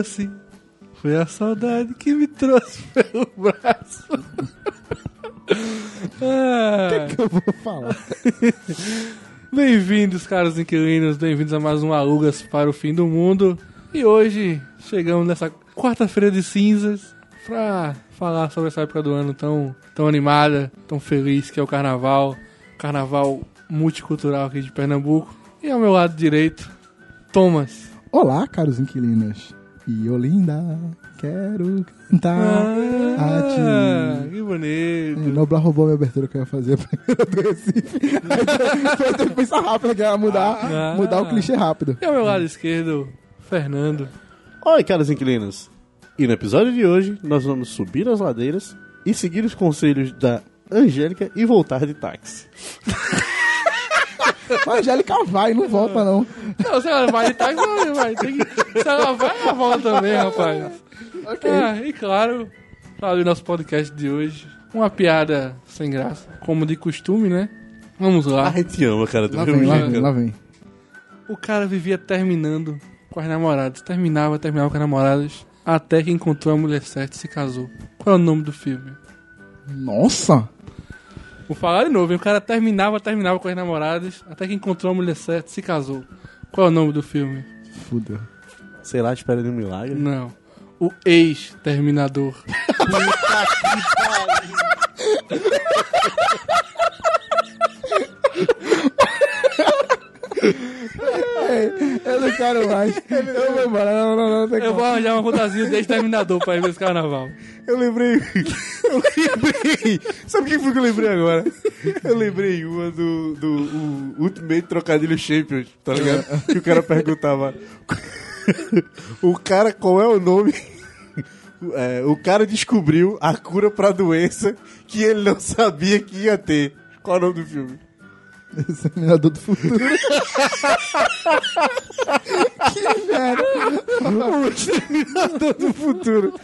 aluga-se. Foi a saudade que me trouxe pelo braço. ah. que eu vou falar? Bem-vindos, caros inquilinos, bem-vindos a mais um Alugas para o Fim do Mundo. E hoje chegamos nessa quarta-feira de cinzas pra falar sobre essa época do ano tão, tão animada, tão feliz que é o carnaval. Carnaval multicultural aqui de Pernambuco. E ao meu lado direito, Thomas. Olá, caros inquilinos. E Olinda, quero cantar a ti. Ah, que bonito. Noblar roubou a minha abertura que eu ia fazer pra do Recife. Aí foi ter que pensar rápido, que ia mudar, Ah. mudar o clichê rápido. E ao meu lado esquerdo, Fernando. Oi, caros inquilinos! E no episódio de hoje, nós vamos subir as ladeiras e seguir os conselhos da Angélica e voltar de táxi. A Angélica vai, não volta não. Não, se ela vai táxi, não vai. Tem que... Se ela vai, ela volta também, rapaz. Ok. Ah, e claro, para o nosso podcast de hoje, uma piada sem graça, como de costume, né? Vamos A lá. gente ama, cara, do Lá vem, lá vem, lá vem. O cara vivia terminando com as namoradas. Terminava, terminava com as namoradas, até que encontrou a mulher certa e se casou. Qual é o nome do filme? Nossa! Vou falar de novo, hein? O cara terminava, terminava com as namoradas, até que encontrou a mulher certa e se casou. Qual é o nome do filme? Fudeu. Sei lá, espera de um milagre. Não. O ex-terminador. Eu não quero mais. Eu vou embora. Não, não, não. Tem Eu como. vou arranjar uma fantasia de ex-terminador pra ir ver esse carnaval. Eu lembrei. Eu lembrei. Sabe o que foi que eu lembrei agora? Eu lembrei uma do, do Ultimate Trocadilho Champions, tá ligado? Que o cara perguntava. O cara, qual é o nome? É, o cara descobriu a cura pra doença que ele não sabia que ia ter. Qual é o nome do filme? Exterminador do futuro. que merda. O Exterminador do Futuro.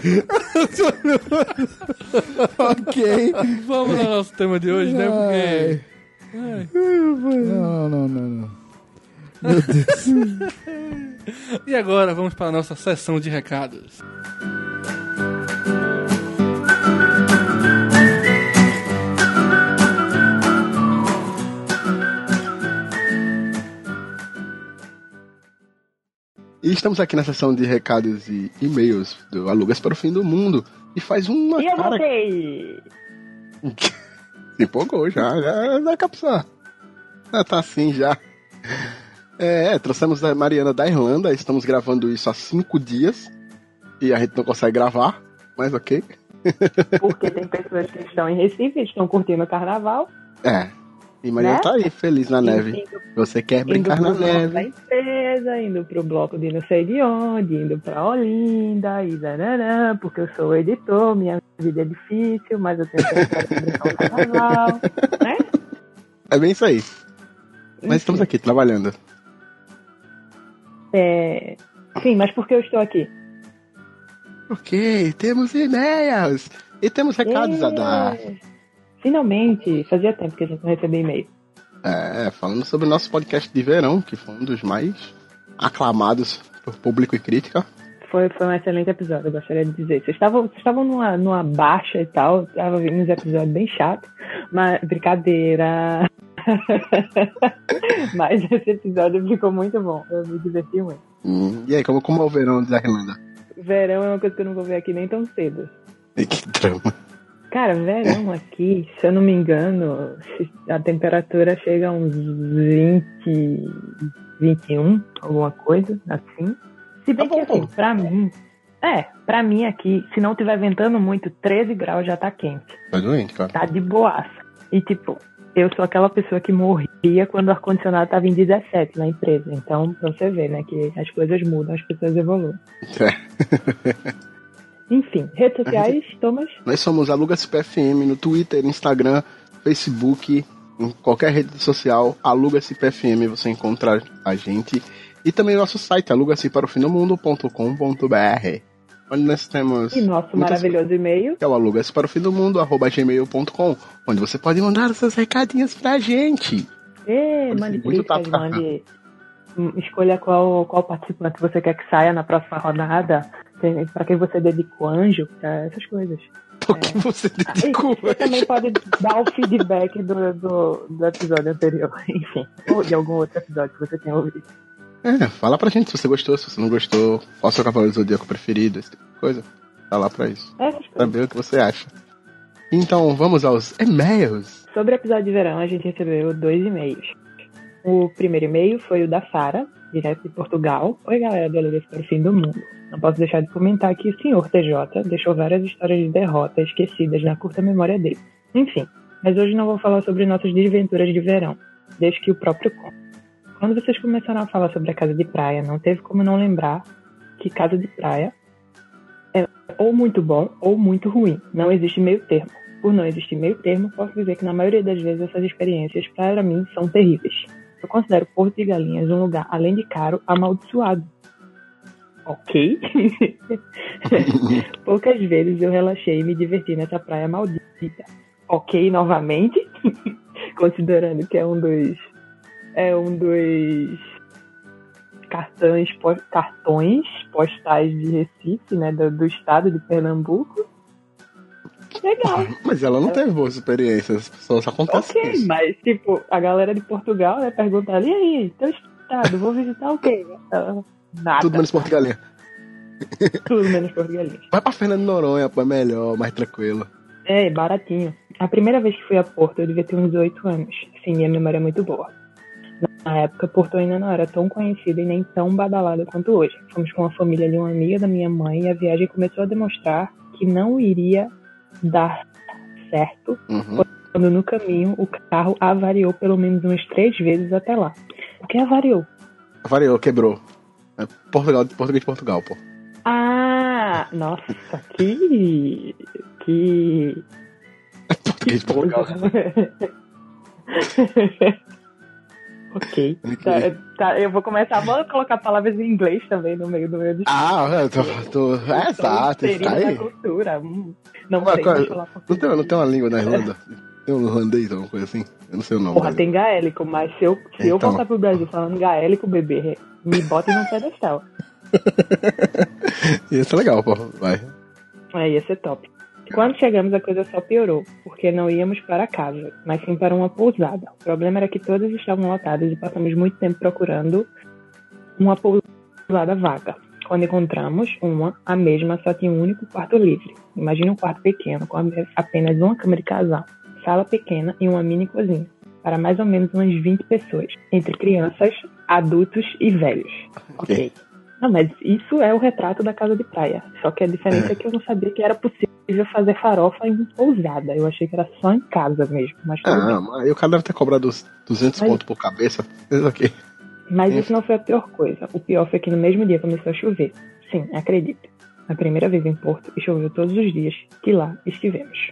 ok. Vamos ao nosso tema de hoje, né? Porque. Ai. Não, não, não, não. Meu Deus. E agora vamos para a nossa sessão de recados. E estamos aqui na sessão de recados e e-mails do Alugas para o Fim do Mundo. E faz uma E eu cara voltei! Se empolgou já, já dá capsar. Já tá assim já. É, trouxemos a Mariana da Irlanda, estamos gravando isso há cinco dias. E a gente não consegue gravar, mas ok. Porque tem pessoas que estão em Recife, estão curtindo o carnaval. É. E Mariana Né? tá aí, feliz na neve. Indo, Você quer brincar na bloco da neve. empresa, indo pro bloco de não sei de onde, indo pra Olinda, e dananã, porque eu sou editor, minha vida é difícil, mas eu tenho que brincar o carnaval. Né? É bem isso aí. Mas estamos aqui trabalhando. É... Sim, mas por que eu estou aqui? Ok, temos e-mails. E temos recados a dar. Finalmente, fazia tempo que a gente não recebia e-mail. É, falando sobre o nosso podcast de verão, que foi um dos mais aclamados por público e crítica. Foi, foi um excelente episódio, eu gostaria de dizer. Vocês estavam, vocês estavam numa, numa baixa e tal, tava vindo uns episódios bem chatos, mas brincadeira. mas esse episódio ficou muito bom, eu me diverti muito. Hum, e aí, como, como é o verão da Irlanda? Verão é uma coisa que eu não vou ver aqui nem tão cedo. E que drama. Cara, verão aqui, se eu não me engano, a temperatura chega a uns 20, 21, alguma coisa assim. Se bem Tá que assim, pra mim, é, pra mim aqui, se não tiver ventando muito, 13 graus já tá quente. Tá doente, cara. Tá de boaça. E tipo, eu sou aquela pessoa que morria quando o ar-condicionado tava em 17 na empresa. Então, pra você ver, né, que as coisas mudam, as pessoas evoluem. É. Enfim, redes sociais, Thomas? Nós somos Alugas PFM no Twitter, Instagram, Facebook, em qualquer rede social, Alugas PFM, você encontra a gente. E também nosso site, alugaseparofindomundo.com.br onde nós temos E nosso maravilhoso e-mail. que é o alugas para o fim do mundo, arroba gmail.com, onde você pode mandar seus recadinhos pra gente. Pode mande críticas, mande. hum, Escolha qual, qual participante você quer que saia na próxima rodada. Tem- Pra quem você dedica o anjo, pra essas coisas. Por que você Ah, dedicou? e Você também pode dar o feedback do, do, do episódio anterior, enfim, ou de algum outro episódio que você tenha ouvido. É, fala pra gente se você gostou, se você não gostou, qual o seu cavaleiro zodíaco preferido, esse tipo de coisa. Tá lá pra isso. Coisas. Saber o que você acha. Então, vamos aos e-mails. Sobre o episódio de verão, a gente recebeu dois e-mails. O primeiro e-mail foi o da Sara, direto de Portugal. Oi, galera do Alegria para o Fim do Mundo. Não posso deixar de comentar que o senhor TJ deixou várias histórias de derrota esquecidas na curta memória dele. Enfim, mas hoje não vou falar sobre nossas desventuras de verão, desde que o próprio conte. Quando vocês começaram a falar sobre a casa de praia, não teve como não lembrar que casa de praia é ou muito bom ou muito ruim. Não existe meio termo. Por não existir meio termo, posso dizer que na maioria das vezes essas experiências, para mim, são terríveis. Eu considero Porto de Galinhas um lugar, além de caro, amaldiçoado. Ok? Poucas vezes eu relaxei e me diverti nessa praia maldita. Ok, novamente? Considerando que é um dos. É um dos cartões, cartões postais de Recife, né? Do, do estado de Pernambuco. Legal. Mas ela não teve boas experiências, as pessoas acontecem Ok, isso. mas tipo, a galera de Portugal né, pergunta ali, e aí, teu estado, vou visitar o quê? Ela, Nada, Tudo menos Porto Galinha. tudo menos português. Vai pra Fernando Noronha, pô, é melhor, mais tranquilo. É, baratinho. A primeira vez que fui a Porto, eu devia ter uns 8 anos. Sim, minha memória é muito boa. Na época, Porto ainda não era tão conhecida e nem tão badalada quanto hoje. Fomos com a família de uma amiga da minha mãe e a viagem começou a demonstrar que não iria dar certo Uhum. quando no caminho o carro avariou pelo menos umas três vezes até lá. O que avariou? Variou, quebrou. É Portugal, português de Portugal, pô. Ah, nossa, que. Que. Português de Portugal. ok. Tá, tá, eu vou começar, vou colocar palavras em inglês também no meio do meu discurso. Ah, eu tô, tô, é, exato, Inserida na aí. cultura. Hum, Não sei qual- falar Não tem, não tem uma língua na Irlanda? Tem um holandês, alguma coisa assim? Eu não sei o nome. Porra, tem gaélico, mas se eu, se eu Então. voltar pro Brasil falando gaélico, bebê, me bota num pedestal. Isso é legal, pô. Vai. É, ia ser top. Quando chegamos, a coisa só piorou, porque não íamos para casa, mas sim para uma pousada. O problema era que todas estavam lotadas e passamos muito tempo procurando uma pousada vaga. Quando encontramos uma, a mesma só tinha um único quarto livre. Imagine um quarto pequeno, com apenas uma cama de casal, sala pequena e uma mini cozinha, para mais ou menos umas 20 pessoas, entre crianças, adultos e velhos. Ok. Não, mas isso é o retrato da casa de praia. Só que a diferença é, que eu não sabia que era possível fazer farofa em pousada. Eu achei que era só em casa mesmo. Mas. Ah, mas aí o cara deve ter cobrado uns 200 Mas- pontos por cabeça. Isso aqui. mas é. isso não foi a pior coisa. O pior foi que no mesmo dia começou a chover. Sim, acredite. A primeira vez em Porto e choveu todos os dias que lá estivemos.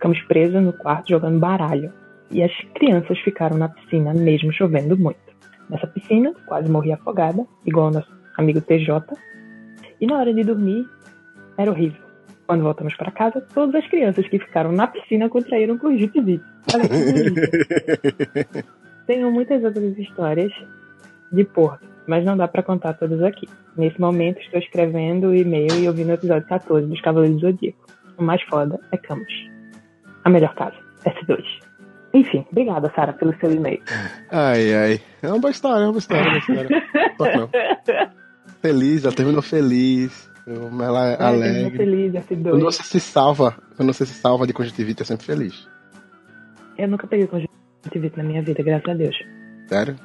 Ficamos presos no quarto jogando baralho. E as crianças ficaram na piscina mesmo chovendo muito. Nessa piscina, quase morri afogada, igual o nosso amigo TJ. E na hora de dormir, era horrível. Quando voltamos para casa, todas as crianças que ficaram na piscina contraíram conjuntivite. Olha que. Tenho muitas outras histórias de Porto, mas não dá para contar todas aqui. Nesse momento, estou escrevendo o e-mail e ouvindo o episódio 14 dos Cavaleiros do Zodíaco. O mais foda é Camus. A melhor casa, S2. Enfim, obrigada, Sara, pelo seu e-mail. Ai, ai. É uma boa história, é uma boa história. É uma história. Feliz, ela terminou feliz. Ela é alegre. feliz, Quando S2. você se salva, quando você se salva de conjuntivite, é sempre feliz. Eu nunca peguei conjuntivite na minha vida, graças a Deus. Sério?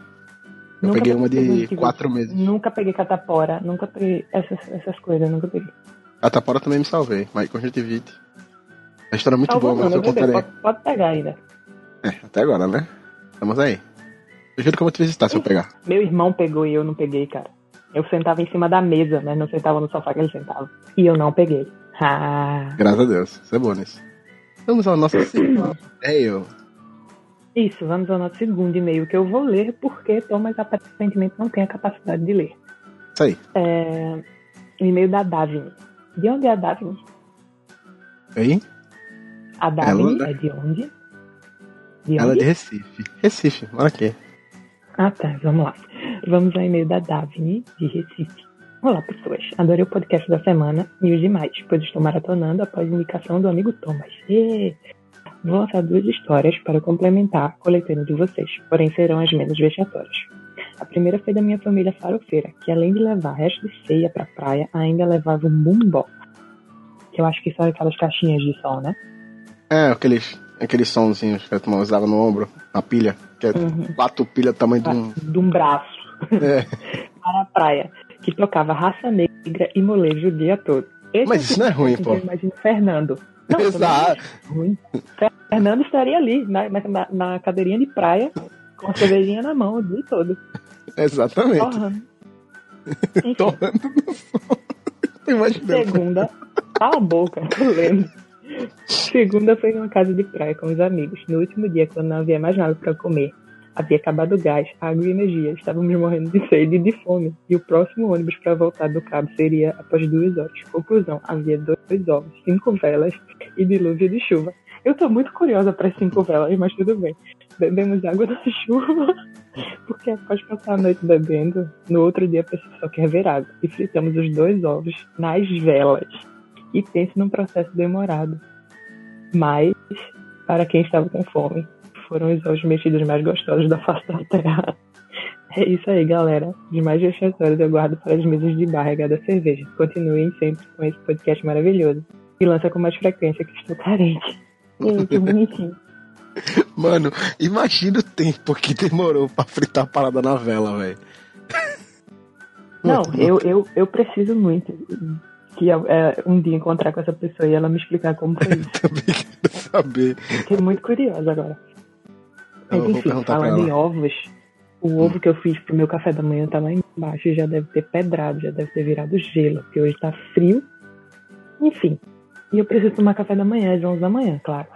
Eu Nunca peguei uma de quatro meses. Nunca peguei catapora, nunca peguei essas, essas coisas, nunca peguei. A tapora também me salvei, mas conjuntivite. A história é muito Salvou boa, não, mas eu contarei. pode, pode pegar ainda. É, até agora, né? Estamos aí. Eu juro que eu vou te visitar se eu pegar. Meu irmão pegou e eu não peguei, cara. Eu sentava em cima da mesa, mas não sentava no sofá que ele sentava. E eu não peguei. Ah. Graças a Deus. Isso é bom nisso. Vamos ao nosso segundo e-mail. Isso, vamos ao nosso segundo e-mail que eu vou ler porque Thomas aparentemente não tem a capacidade de ler. Isso aí. É, o e-mail da Davine. De onde é a Davine? Aí? A Davine Ela- é de onde? De Ela é onde? de Recife. Recife, mora aqui. Ah, tá, vamos lá. Vamos ao e-mail da Davine, de Recife. Olá, pessoas. Adorei o podcast da semana e os demais, pois estou maratonando após indicação do amigo Thomas. E vou lançar duas histórias para complementar a coletânea de vocês, porém serão as menos vexatórias. A primeira foi da minha família farofeira, que além de levar resto de ceia pra praia, ainda levava um boombox. Que eu acho que são aquelas caixinhas de som, né? É, aqueles, aqueles sonzinhos que a turma usava no ombro, na pilha, que é Uhum. quatro pilhas do tamanho de um. De um braço. É. para a praia, que tocava raça negra e molejo o dia todo. Esse Mas isso tipo não é ruim, coisa pô. Eu imagino Fernando. Não, Exato. não é ruim. Fernando estaria ali, na, na, na cadeirinha de praia, com a cervejinha na mão o dia todo. Exatamente. Torrando. Torrando no sol. Segunda, cala a boca, tô lendo. Segunda foi numa casa de praia com os amigos. No último dia, quando não havia mais nada para comer, havia acabado o gás, água e energia. Estávamos morrendo de sede e de fome. E o próximo ônibus para voltar do cabo seria após duas horas. Conclusão: havia dois ovos, cinco velas e dilúvio de chuva. Eu tô muito curiosa para cinco velas, mas tudo bem. Bebemos água da chuva, porque após passar a noite bebendo, no outro dia pessoa só quer ver água. E fritamos os dois ovos nas velas. E pense num processo demorado. Mas, para quem estava com fome, foram os ovos mexidos mais gostosos da face da terra. É isso aí, galera. De mais vexatórios eu guardo para as mesas de bar regada a cerveja. Continuem sempre com esse podcast maravilhoso. E lança com mais frequência que estou carente. Ei, que bonitinho. Mano, imagina o tempo que demorou pra fritar a parada na vela, velho. Não, eu, eu, eu preciso muito que é, um dia encontrar com essa pessoa e ela me explicar como foi isso. Também quero saber. Fiquei muito curiosa agora. Eu Mas enfim, falando em ovos, o ovo que eu fiz pro meu café da manhã tá lá embaixo e já deve ter pedrado, já deve ter virado gelo, porque hoje tá frio. Enfim, e eu preciso tomar café da manhã às 11 da manhã, claro.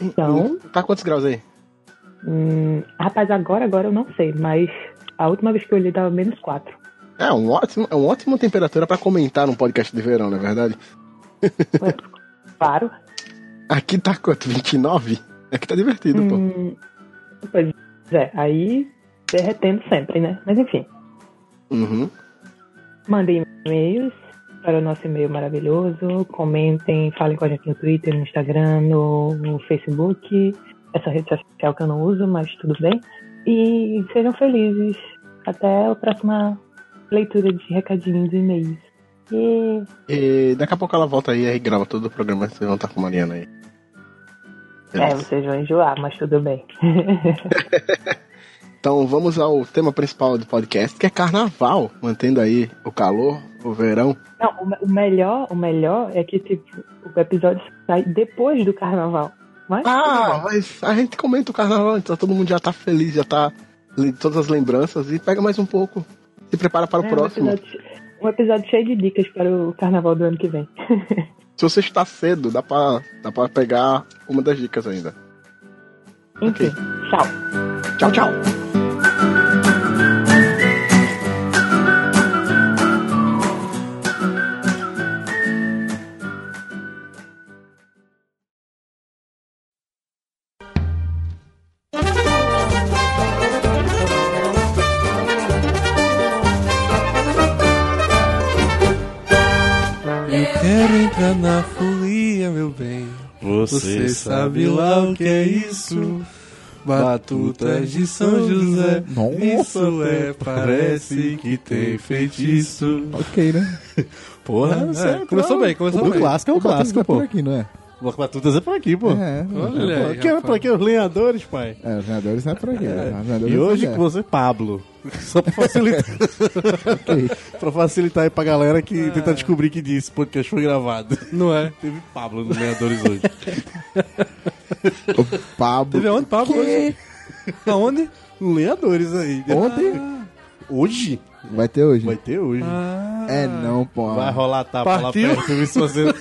Então, Tá quantos graus aí? hum, rapaz, agora, agora eu não sei, mas a última vez que eu olhei tava menos 4. É, um ótimo, é uma ótima temperatura pra comentar num podcast de verão, não é verdade? Claro. Aqui tá quanto? 29? Aqui tá divertido, pô. Hum, pois é, aí derretendo sempre, né? Mas enfim. Uhum. Mandem e-mails para o nosso e-mail maravilhoso. Comentem, falem com a gente no Twitter, no Instagram, no, no Facebook. Essa rede social que eu não uso, mas tudo bem. E sejam felizes. Até a próxima leitura de recadinhos e e-mails. E E daqui a pouco ela volta aí e grava todo o programa. Vocês vão estar com a Mariana aí. é, vocês vão enjoar, mas tudo bem. Então vamos ao tema principal do podcast, que é carnaval. Mantendo aí o calor, o verão. Não, o, me- o melhor, o melhor é que tipo, o episódio sai depois do carnaval. Mas Ah, mas a gente comenta o carnaval, então todo mundo já tá feliz, já tá todas as lembranças e pega mais um pouco. Se prepara para o É, próximo. Um episódio, um episódio cheio de dicas para o carnaval do ano que vem. Se você está cedo, dá pra, dá pra pegar uma das dicas ainda. Enfim, tchau. Tchau, tchau. Entrar na folia, meu bem. Você sabe lá o que é isso? Batutas de São José. Nossa. Isso é, parece que tem feitiço. Ok, né? Porra, É, você entrou- começou bem, começou O bem. clássico é o O Batutas clássico, é por pô. aqui, não é? O Batutas é por aqui, pô. É, Olha Pô, aí, que é pra que os lenhadores, pai. é, os ganhadores não é por aqui. né? Ganhadores E é hoje com você, Pablo. Só pra facilitar. pra facilitar aí pra galera que tenta descobrir que disse podcast foi gravado. Não é? Teve Pablo no Lenhadores hoje. O Pablo. Teve aonde, Pablo? Hoje? Aonde? No Lenhadores aí. Ontem? Hoje? Vai ter hoje. Vai ter hoje. Ah, É não, pô. Vai rolar tapa Partiu. lá perto. se você...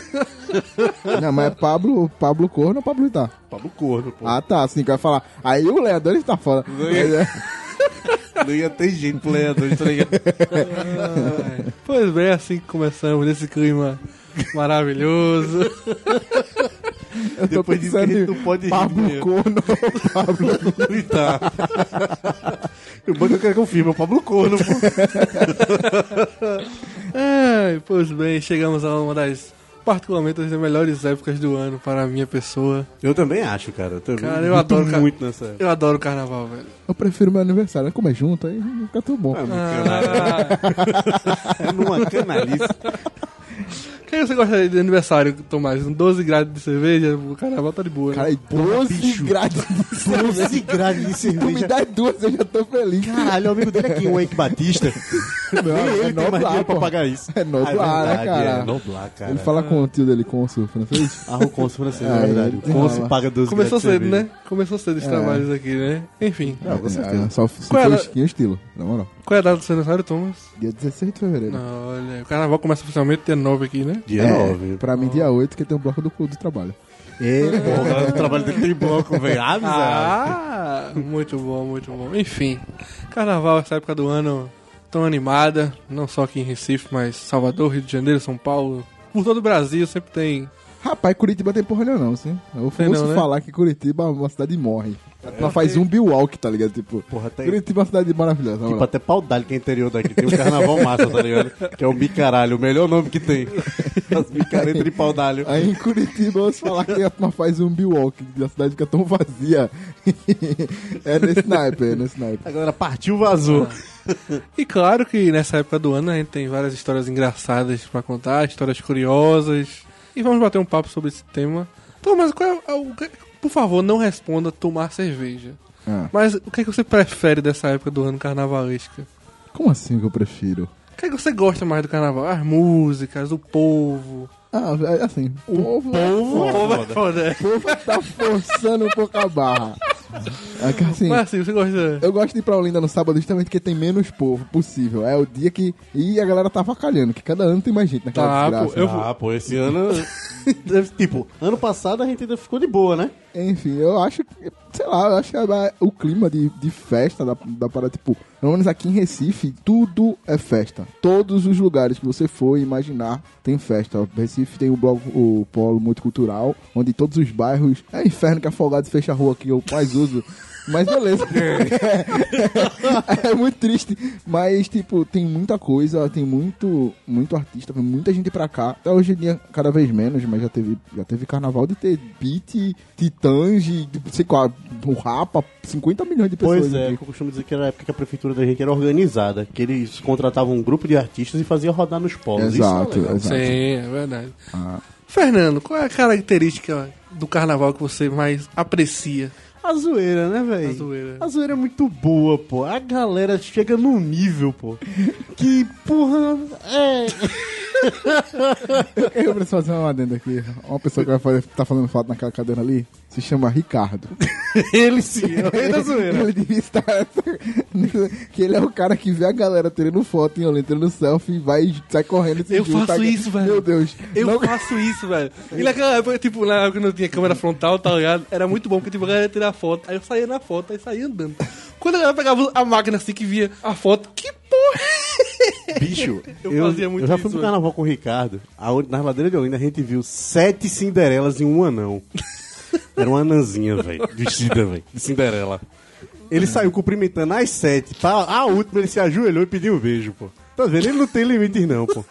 Não, mas é Pablo, Pablo Corno ou Pablo Itá? Pablo Corno, pô. Ah, tá, assim que vai falar. Aí o Leandro está fora. Não ia- Não ia ter jeito pro Lenhadores, tá ligado? Pois bem, assim que começamos nesse clima maravilhoso. Eu tô Depois de pensando ver, tu pode rir Pablo mesmo. Corno ou Pablo... E tá. O banco eu quero confirmar, é o Pablo Corno, pô. Ai, pois bem, chegamos a uma das, particularmente, das melhores épocas do ano para a minha pessoa. Eu também acho, cara. Eu também Cara, eu adoro muito nessa época. Eu adoro o carnaval, velho. Eu prefiro meu aniversário. Como é junto, aí fica tudo bom. Ah, É numa canalice. quem você gosta de aniversário, Tomás? Um 12 graus de cerveja? O carnaval tá de boa. né? Cara, e 12 bicho. graus de cerveja. 12 graus de Tu me cerveja. dá duas, eu já tô feliz. Caralho, o amigo dele aqui, o Eike Batista. Não, Nem é ele tem mais Noblar, dinheiro pra pagar isso. É Noblar, Ah, né, verdade, cara? É Noblar, cara. Ele fala com o tio dele, com o sul francês. Ah, o Consul francês, Ah, é verdade. ele O Consul tem- paga 12 Começou graus de cedo, cerveja. né? Começou cedo os É. trabalhos aqui, né? Enfim, Não, com certeza. É, só se for skin estilo, na moral. Qual é a data do seu aniversário, Thomas? Dia 16 de fevereiro. Não, olha, o carnaval começa oficialmente dia 9 aqui, né? Dia É, 9. Pra mim, dia 8, que tem um bloco do, do trabalho. É, o trabalho dele tem bloco, velho. Ah. Ah, muito bom, muito bom. Enfim, carnaval, essa época do ano tão animada, não só aqui em Recife, mas Salvador, Rio de Janeiro, São Paulo. Por todo o Brasil sempre tem. Rapaz, Curitiba tem porra nenhuma não, sim. Eu ouço não, né? falar que Curitiba é uma cidade morre. Ela faz um biwalk, tá ligado? Tipo, Porra, tem... Curitiba é uma cidade maravilhosa. Tipo, moral. até pau d'alho que é interior daqui. Tem um carnaval massa, tá ligado? Que é o bicaralho, o melhor nome que tem. As bicaretas de pau d'alho. Aí em Curitiba eu ouço falar que a turma faz um biwalk, a cidade fica tão vazia. é nesse naipe, é nesse naipe. A galera partiu, vazou. E claro que nessa época do ano a gente tem várias histórias engraçadas pra contar, histórias curiosas. E vamos bater um papo sobre esse tema. Então, mas qual é o. Por favor, não responda tomar cerveja. Ah, Mas o que, é que você prefere dessa época do ano carnavalesca? como assim que eu prefiro? O que, é que você gosta mais do carnaval? As músicas, o povo. Ah, é assim, o povo, O povo é foda. o povo tá forçando um pouco a barra. É assim, assim, você gosta. eu gosto de ir pra Olinda no sábado justamente porque tem menos povo possível. É o dia que. E a galera tá avacalhando, que cada ano tem mais gente naquela Tá, desgraça. pô, eu- Ah, pô, esse ano. tipo, ano passado a gente ainda ficou de boa, né? Enfim, eu acho que, sei lá, eu acho que o clima de, de festa da, da parada, tipo, pelo menos aqui em Recife, tudo é festa. Todos os lugares que você for imaginar tem festa. Recife tem o bloco, o polo multicultural, onde todos os bairros. É inferno que Afogados fecha a rua que eu mais uso. Mas beleza. é muito triste. Mas, tipo, tem muita coisa, tem muito, muito artista, muita gente pra cá. Até hoje em dia, cada vez menos, mas já teve, já teve carnaval de ter beat, titãs, de, de, sei lá, o Rapa, 50 milhões de pessoas. Pois é, eu costumo dizer que era a época que a prefeitura da gente era organizada. Que eles contratavam um grupo de artistas e faziam rodar nos polos. Exato, Isso é exato. Sim, é verdade. Ah. Fernando, qual é a característica do carnaval que você mais aprecia? A zoeira, né, velho? A zoeira. A zoeira é muito boa, pô. A galera chega num nível, pô. Que, porra, é. Eu preciso fazer uma adenda aqui. Uma pessoa que vai fazer, tá fazendo foto naquela cadeira ali se chama Ricardo. Ele sim, é o rei da zoeira. Ele devia estar. que ele é o cara que vê a galera tirando foto em Olinda, tirando selfie e vai sai correndo. e se Eu junta. faço isso, velho. Meu Deus. Eu Não- faço isso, velho. E naquela época, tipo, na época que não tinha câmera frontal, tá ligado? Era muito bom, porque tipo, a galera ia tirar foto, aí eu saía na foto, aí saía andando. Quando a galera pegava a máquina assim que via a foto, que porra! Bicho, Eu eu, fazia muito eu já isso, fui pro velho. carnaval com o Ricardo. Aonde, na ladeira de Olinda a gente viu sete Cinderelas e um anão. Era uma anãzinha, velho. Vestida, velho. De Cinderela. Ele saiu cumprimentando as sete. Tá, a última ele se ajoelhou e pediu um beijo, pô. Tá vendo? Ele não tem limites, não, pô.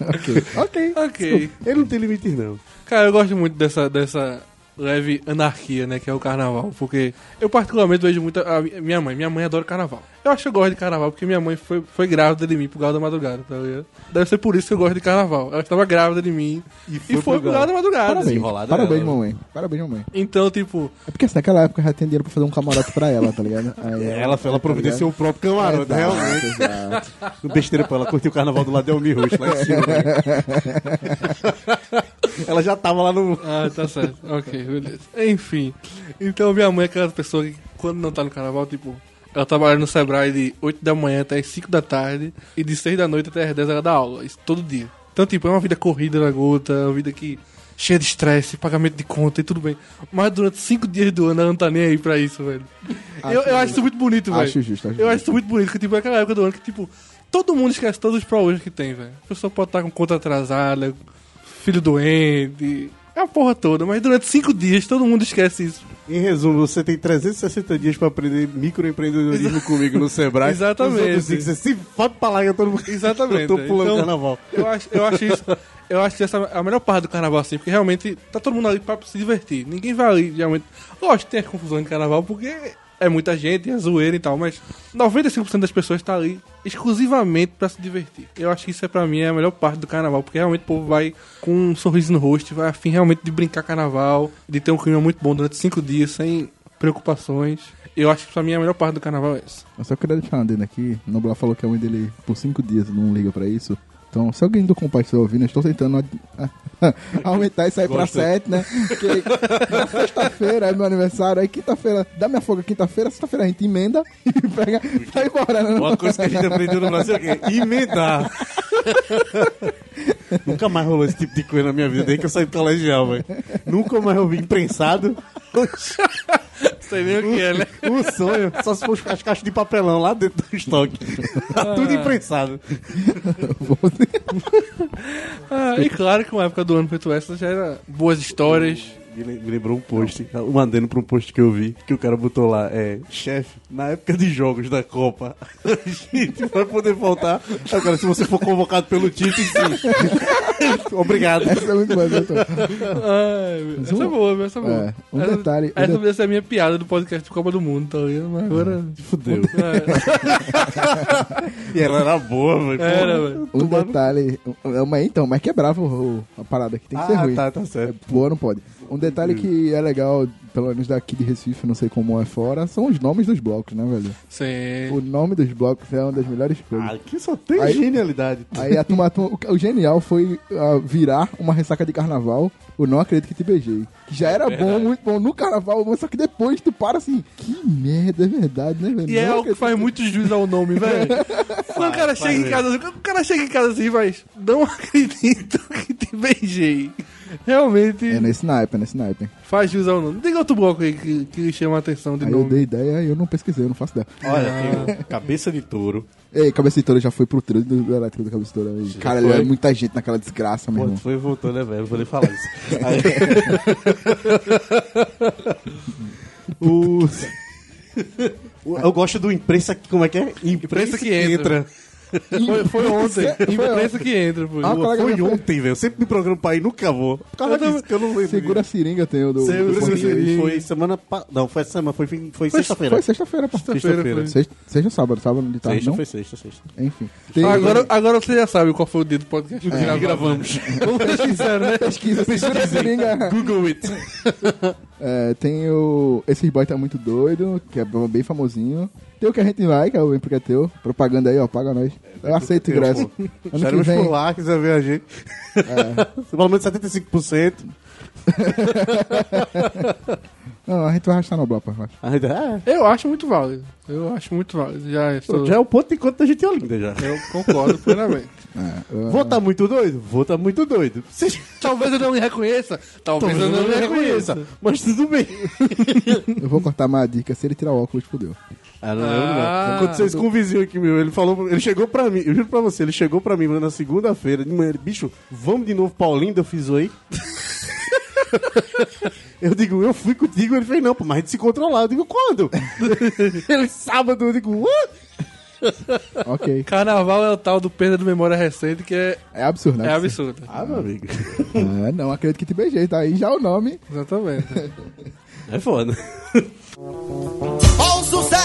Ok. Ok. Ok. Ele não tem limites, não. Cara, eu gosto muito dessa, dessa leve anarquia, né, que é o carnaval. Porque eu particularmente vejo muito a mi- minha mãe. Minha mãe adora carnaval. Eu acho que eu gosto de carnaval porque minha mãe foi, foi grávida de mim pro Galo da Madrugada, tá ligado? Deve ser por isso que eu gosto de carnaval. Ela estava grávida de mim e foi, pro pro Galo da Madrugada. Parabéns. Desenrolada Parabéns, ela. mamãe. Parabéns, mamãe. Então, tipo, É porque assim, naquela época já tem dinheiro pra fazer um camarote pra ela, tá ligado? Aí Ela, ela providenciou o próprio camarote, Exato, realmente. exato. No besteira pra ela curtir o carnaval do lado de Almir Roxo, lá em cima. né? ela já tava lá no. Ah, tá certo. ok, beleza. Enfim. Então minha mãe é aquela pessoa que quando não tá no carnaval, tipo, ela trabalha no Sebrae de 8 da manhã até as 5 da tarde e de 6 da noite até as 10 ela dá aula. Isso todo dia. Então, tipo, é uma vida corrida na gota, uma vida que cheia de estresse, pagamento de conta e tudo bem. Mas durante 5 dias do ano ela não tá nem aí pra isso, velho. eu, eu acho isso muito bonito, velho. Acho justo, acho Eu acho isso muito bonito, que tipo, é aquela época do ano que, tipo, todo mundo esquece todos os problemas que tem, velho. A pessoa pode estar com conta atrasada, filho doente, é a porra toda, mas durante cinco dias todo mundo esquece isso. Em resumo, você tem 360 dias pra aprender microempreendedorismo comigo no Sebrae. Exatamente. Dias Você se fode pra lá que eu tô. Exatamente. eu tô pulando Então, carnaval. Eu acho, eu acho isso. Eu acho que essa é a melhor parte do carnaval, assim, porque realmente tá todo mundo ali pra se divertir. Ninguém vai ali, realmente. Lógico, tem a confusão de carnaval, porque é muita gente, é zoeira e tal, mas 95% das pessoas tá ali exclusivamente pra se divertir. Eu acho que isso é pra mim a melhor parte do carnaval, porque realmente o povo vai com um sorriso no rosto, vai afim realmente de brincar carnaval, de ter um clima muito bom durante cinco dias, sem preocupações. Eu acho que pra mim a melhor parte do carnaval é essa. Eu só queria deixar uma adendo aqui. Noblar falou que a mãe dele, por cinco dias, não liga pra isso. Então, se alguém do compadre estiver ouvindo, eu estou tentando ad- aumentar isso aí pra Gostei. sete, né? Porque na sexta-feira é meu aniversário, aí quinta-feira, dá minha folga quinta-feira, sexta-feira a gente emenda e pega, vai embora, né? Uma coisa que a gente aprendeu no Brasil é o quê? Emendar. Nunca mais rolou esse tipo de coisa na minha vida, desde que eu saí do colegial, velho. Nunca mais ouvi imprensado. Sei nem o que é, né? Um sonho, só se for as caixas de papelão lá dentro do estoque. Tá tudo imprensado. Ah, e claro que uma época do ano feito essa já era boas histórias. Me lem- me lembrou um post, mandando pra um post que eu vi, que o cara botou lá, é, chefe, na época de jogos da Copa, a gente vai poder voltar. Cara, se você for convocado pelo Tite, sim. Obrigado. Essa é muito boa? Ai, essa é boa, essa é boa. É, um essa, detalhe- um Essa de- devia ser a minha piada do podcast de Copa do Mundo, tá ligado? Mas agora. Fudeu. É, E ela era boa, velho. era, velho. Um detalhe. um- Mas então, mas quebrava o, o- a parada aqui, tem que ser Ah, ruim. tá, tá certo. Boa não pode. Um detalhe que é legal, pelo menos daqui de Recife, não sei como é fora, são os nomes dos blocos, né, velho? Sim. O nome dos blocos é uma das melhores coisas. Aqui só tem Aí- genialidade. Aí a turma, o, o genial foi ah, virar uma ressaca de carnaval, o Não Acredito Que Te Beijei. Que já era bom, muito bom no carnaval, mas só que depois tu para assim, que merda, é verdade, né, velho? E é algo que faz muito juiz ao nome, velho. Quando o cara faz chega em casa, assim, o cara chega em casa assim, mas não acredito que te beijei. Realmente É nesse naipe, é nesse naipe. faz jus ao nome. Tem outro bloco aí que, que chama a atenção de Aí eu nome. dei ideia e eu não pesquisei, eu não faço ideia. Olha, tem o Cabeça de Touro. Ei, Cabeça de Touro já foi pro trilho do elétrico do Cabeça de Touro. aí. Cara, foi? é muita gente naquela desgraça, meu Pô, irmão. foi e voltou, né, velho? Não vou nem falar isso. Aí... o... o- Eu gosto do imprensa que, como é que é? Imprensa que entra. Foi, foi ontem. Imprensa que entra, pô. Ah, foi foi- ontem, velho. Eu sempre me programo pra ir, nunca vou. Por causa Eu disso que eu não lembro. Segura a seringa tem o do. Segura a seringa. Foi semana... Pa... Não, foi essa semana. Foi, fim- foi sexta-feira. Foi sexta-feira, pô. Sexta-feira foi. Sexta, sexta sábado? Sábado de tarde, Sexta, não? foi sexta, sexta. Enfim. Tem- Agora, agora você já sabe qual foi o dia do podcast que gravamos. Vamos sinceros, né? Pesquisa, segura a seringa. Google it. É, tem o. Esses boy tá muito doido, que é bem famosinho. Tem o que a gente vai, que é o Vem Porque é Teu. Propaganda aí, ó, paga nós. Eu aceito o ingresso. Ano que vem. por lá, quiser ver a gente. Pelo menos 75%. Não, a gente vai arrastar no bloco, rapaz. A gente, é, Eu acho muito válido. Eu acho muito válido. Já estou... já é o ponto de encontro da gente em Olinda já. Eu concordo plenamente. É, eu- Vou tá muito doido? Vou tá muito doido. Vocês Talvez eu não me reconheça. Talvez eu não me reconheça. Mas tudo bem. eu vou cortar uma dica. Se ele tirar o óculos, fodeu. Ah, não lembro Ah, não. Aconteceu isso com um vizinho aqui meu. Ele falou, ele chegou pra mim, eu juro pra você, ele chegou pra mim na segunda-feira de manhã. Ele, bicho, vamos de novo pra Olinda? Eu fiz oi. Eu digo, eu fui contigo. Ele fez, não, pô, mas a gente se controlar. Eu digo, quando? ele, sábado. Eu digo, what? Ok. Carnaval é o tal do perda de memória recente que é, É absurdo, né? é absurdo. Ah, meu amigo. É, não acredito que te beijei, tá aí já o nome. Exatamente. É foda.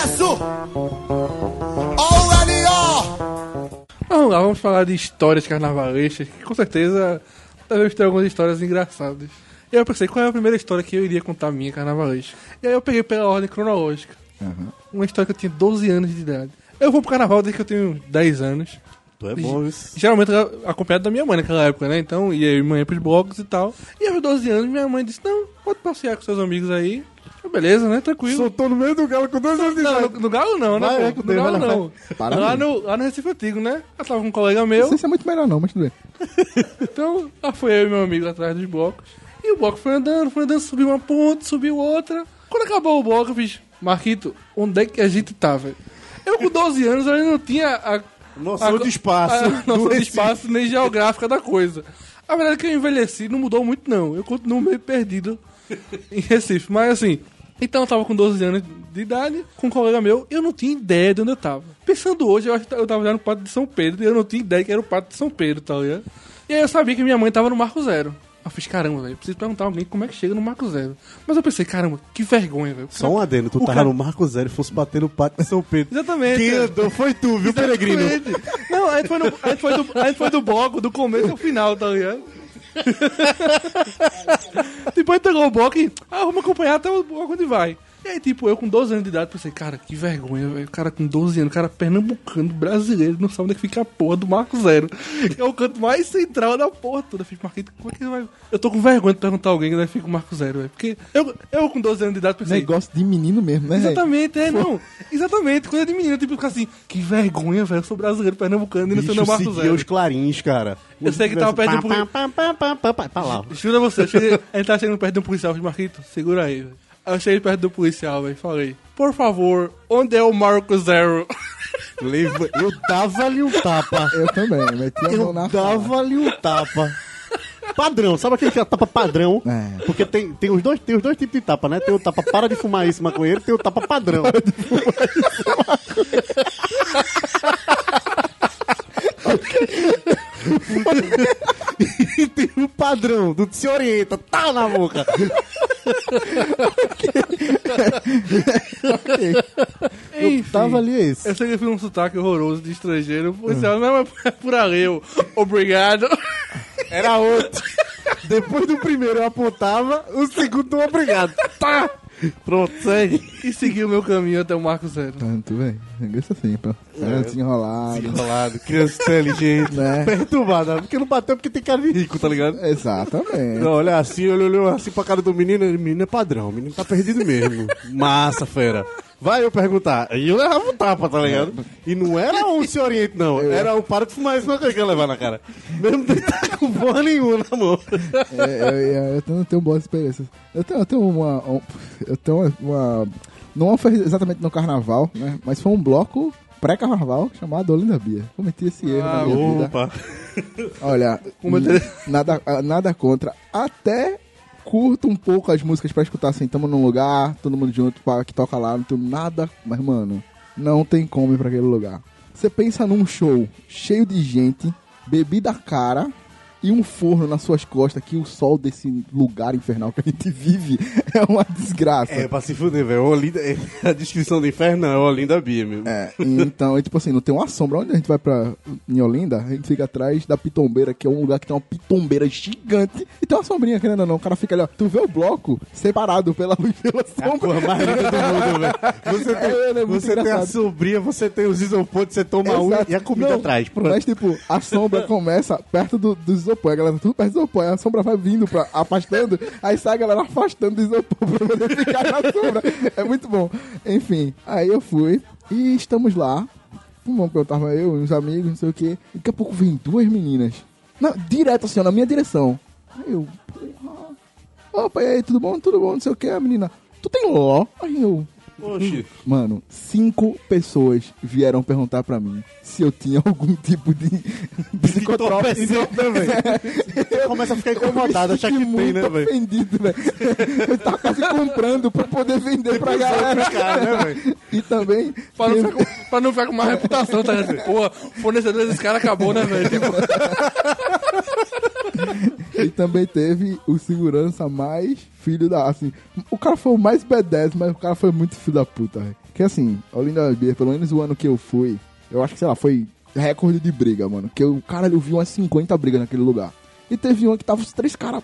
Sucesso! Ó o L.O. Vamos lá, vamos falar de histórias carnavalescas, que com certeza devemos ter algumas histórias engraçadas. E aí eu pensei, qual é a primeira história que eu iria contar minha carnavalesca? E aí eu peguei pela ordem cronológica. Uma história que eu tinha 12 anos de idade. Eu vou pro carnaval desde que eu tenho 10 anos. Tu é bom, viu? Geralmente acompanhado da minha mãe naquela época, né? Então ia eu e mãe pros blocos e tal. E aos 12 anos minha mãe disse, não, pode passear com seus amigos aí. Beleza, né? Tranquilo. Soltou no meio do galo com dois anos de Não, idade. no, no Galo não, né? Vai, pô? é no Galo vai lá, não. Para Lá mesmo. no, lá no Recife Antigo, né? Eu tava com um colega Não meu. sei se é muito melhor não, mas tudo bem. Então, lá foi eu e meu amigo atrás dos blocos. E o bloco foi andando, foi andando, subiu uma ponte, subiu outra. Quando acabou o bloco, eu fiz, Marquito, onde é que a gente tá, velho? Eu com 12 anos, eu ainda não tinha a, Noção a- de espaço. a noção de espaço nem geográfica da coisa. A verdade é que eu envelheci, não mudou muito não. Eu continuo meio perdido em Recife. Mas assim, Então eu tava com 12 anos de idade, com um colega meu, eu não tinha ideia de onde eu tava. Pensando hoje, eu eu tava já no Pátio de São Pedro, e eu não tinha ideia que era o Pátio de São Pedro, tá ligado? E aí eu sabia que minha mãe tava no Marco Zero. Eu fiz, caramba, velho, preciso perguntar a alguém como é que chega no Marco Zero. Mas eu pensei, caramba, que vergonha, velho. Só um adendo, tu O tava cara- no Marco Zero e fosse bater no pátio de São Pedro. Exatamente. Quem andou foi tu, viu, Peregrino? Exatamente. Não, a gente, foi no- a, gente foi do, a gente foi do bloco, do começo ao final, tá ligado? Depois pegou o bloco e, ah, vamos acompanhar até o bloco onde vai. E aí, tipo, eu com 12 anos de idade, pensei, cara, que vergonha, velho. O cara com 12 anos, o cara pernambucano, brasileiro, não sabe onde é que fica a porra do Marco Zero. É o canto mais central da porra toda. Eu fiz, Marquito, como é que vai... Eu tô com vergonha de perguntar a alguém onde é que fica o Marco Zero, velho. Porque eu, eu com 12 anos de idade pensei... Negócio de menino mesmo, né? Exatamente, é, não. Exatamente, coisa de menino, tipo, ficar assim, que vergonha, velho, eu sou brasileiro pernambucano e não sei Bicho no Marco seguia Zero. os clarins, cara. Eu sei que tava perto de um policial. Pá, pá, pá, pá, pá, pá, lá. Juro a você, a gente tava chegando perto de um policial, Marquito, segura aí, velho. Eu cheguei perto do policial, velho, e falei, por favor, onde é o Marco Zero? Leva- Eu dava-lhe um tapa. Eu também, meti a mão Eu na cara. dava-lhe um tapa. Padrão, sabe aquele que é tapa padrão? É. Porque tem, tem, os dois, tem os dois tipos de tapa, né? Tem o tapa para de fumar isso, maconheiro, e tem o tapa padrão. e tem o padrão, do se orienta, tá na boca. Enfim, Tava ali esse. eu sei que eu fiz um sotaque horroroso de estrangeiro, o policial, não, é por- é por ali, eu, obrigado. Era outro. Depois do primeiro eu apontava, o segundo obrigado. Tá! Pronto, segue. E segui o meu caminho até o Marco Zero. Tanto, velho. Negócio assim, pô. É, desenrolado. Enrolado, criança inteligente, Né? perturbada, porque não bateu porque tem cara de rico, tá ligado? Exatamente. Não, olha assim, olhou assim pra cara do menino, menino é padrão, o menino tá perdido mesmo. Massa, fera. Vai eu perguntar. E eu levava um tapa, tá ligado? E não era um se oriente, não. Era o para de fumar isso, não que eu ia levar na cara. Mesmo de estar com porra nenhuma na mão. É, é, é, eu tenho, tenho boas experiências. Eu tenho, eu tenho uma. um- eu tenho uma, Não foi exatamente no carnaval, né? Mas foi um bloco pré-carnaval chamado Olinda Bia. Cometi esse erro Ah, na minha vida. Opa. Olha, eu te- nada, nada contra. Até curto um pouco as músicas pra escutar assim, tamo num lugar, todo mundo junto, pá, que toca lá, não tenho nada. Mas, mano, não tem como ir pra aquele lugar. Você pensa num show cheio de gente, bebida cara e um forno nas suas costas, que o sol desse lugar infernal que a gente vive é uma desgraça. É, pra se fuder, velho. Olinda- A descrição do inferno é Olinda Bia mesmo. É, então, e, tipo assim, não tem uma sombra. Onde a gente vai pra em Olinda, a gente fica atrás da pitombeira, que é um lugar que tem uma pitombeira gigante. E tem uma sombrinha, querendo ou não. O cara fica ali, ó. Tu vê o bloco separado pela pela É a sombra. mais linda do mundo, velho. Você tem, É, é muito você tem a sombrinha, você tem os isopontes, você toma um Exato. e a comida Não, atrás. Pronto. Mas, tipo, a sombra começa perto do, do isopor. A galera tudo perto do isopor. A sombra vai vindo, pra, afastando. Aí sai a galera afastando do isopor pra poder ficar na sombra. É muito bom. Enfim, aí eu fui. E estamos lá. Bom, eu tava eu e uns amigos, não sei o quê. E daqui a pouco vem duas meninas. Não, direto assim, ó, na minha direção. Aí eu, porra. Opa, e aí, tudo bom? Tudo bom? Não sei o que. A menina, tu tem ló? Aí eu, Oxi. Mano, cinco pessoas vieram perguntar pra mim se eu tinha algum tipo de psicotrópico. Né, velho? Começa a ficar incomodado, achar que tem, muito né, velho? ofendido, velho. Eu tava quase comprando pra poder vender pra galera. Cara, né, velho? E também... Pra não, ficar com, pra não ficar com má reputação, tá ligado? Pô, o fornecedor desse cara acabou, né, velho? Tipo, E também teve o segurança mais filho da. Assim, o cara foi o mais B10, mas o cara foi muito filho da puta. Que assim, Olinda Beer, pelo menos o ano que eu fui, eu acho que, sei lá, foi recorde de briga, mano. Que o cara ele viu umas 50 brigas naquele lugar. E teve uma que tava os três caras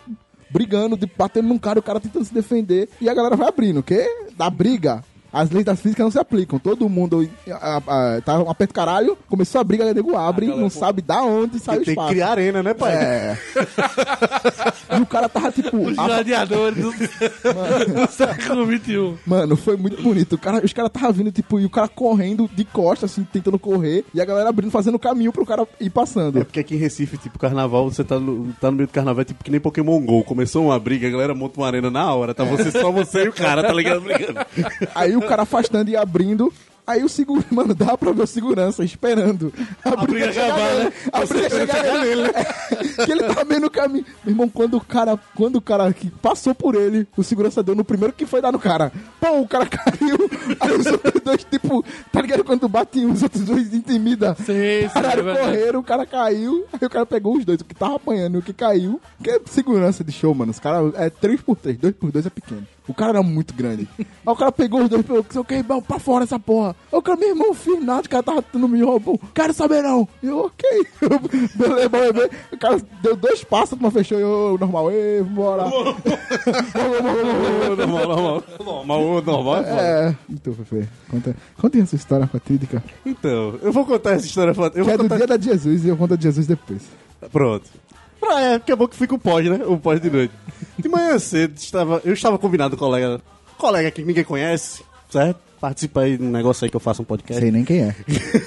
brigando, de, batendo num cara, o cara tentando se defender. E a galera vai abrindo, que da briga. As leis da física não se aplicam. Todo mundo a, a, tá um aperto caralho, começou a briga, o nego abre, não sabe da onde sai o Tem que espaço. criar arena, né, pai? É. e o cara tava tipo. os a- gladiadores do, do século XXI. Mano, foi muito bonito. O cara, os caras tava vindo, tipo, e o cara correndo de costas, assim, tentando correr, e a galera abrindo, fazendo caminho pro cara ir É passando. porque aqui em Recife, tipo, carnaval, você tá no, tá no meio do carnaval, é tipo que nem Pokémon GO. Começou uma briga, a galera monta uma arena na hora, tá você, só você e o cara, tá ligado? Brigando. Aí o cara afastando e abrindo. Aí o seguro, mano, dá pra ver o segurança esperando. A, briga chegar acabar, né? A briga chegar nele. É, que ele tava meio no caminho. Meu irmão, quando o cara, quando o cara que passou por ele, o segurança deu no primeiro que foi dar no cara. Pô, o cara caiu. Aí os outros dois, tipo, tá ligado? Quando tu bate um, os outros dois intimida. Sim, sim, Pararam, é verdade. correram, o cara caiu. Aí o cara pegou os dois, o que tava apanhando e o que caiu. Que é segurança de show, mano. Os caras é 3 por 3 2 por 2 é pequeno. O cara era muito grande. Aí o cara pegou os dois e falou: "Sei o que, irmão, pra fora essa porra. Aí o cara, meu irmão, fiz nada, o cara tava tentando me roubar. Quero saber não. E eu, ok. Beleza. O cara deu dois passos, turma fechou e eu, normal, ei, vambora. normal, normal. Normal, normal. é então, Fefe, conta, conta essa história fatídica. Então, eu vou contar essa história. Eu Que é do dia da Jesus e eu conto a de Jesus depois. Pronto. Pra, é, porque é bom que fica o pós, né? O pós de noite. De manhã cedo, estava, eu estava combinado com um colega, colega que ninguém conhece, certo? Participa aí de um negócio aí que eu faço um podcast. Sei nem quem é.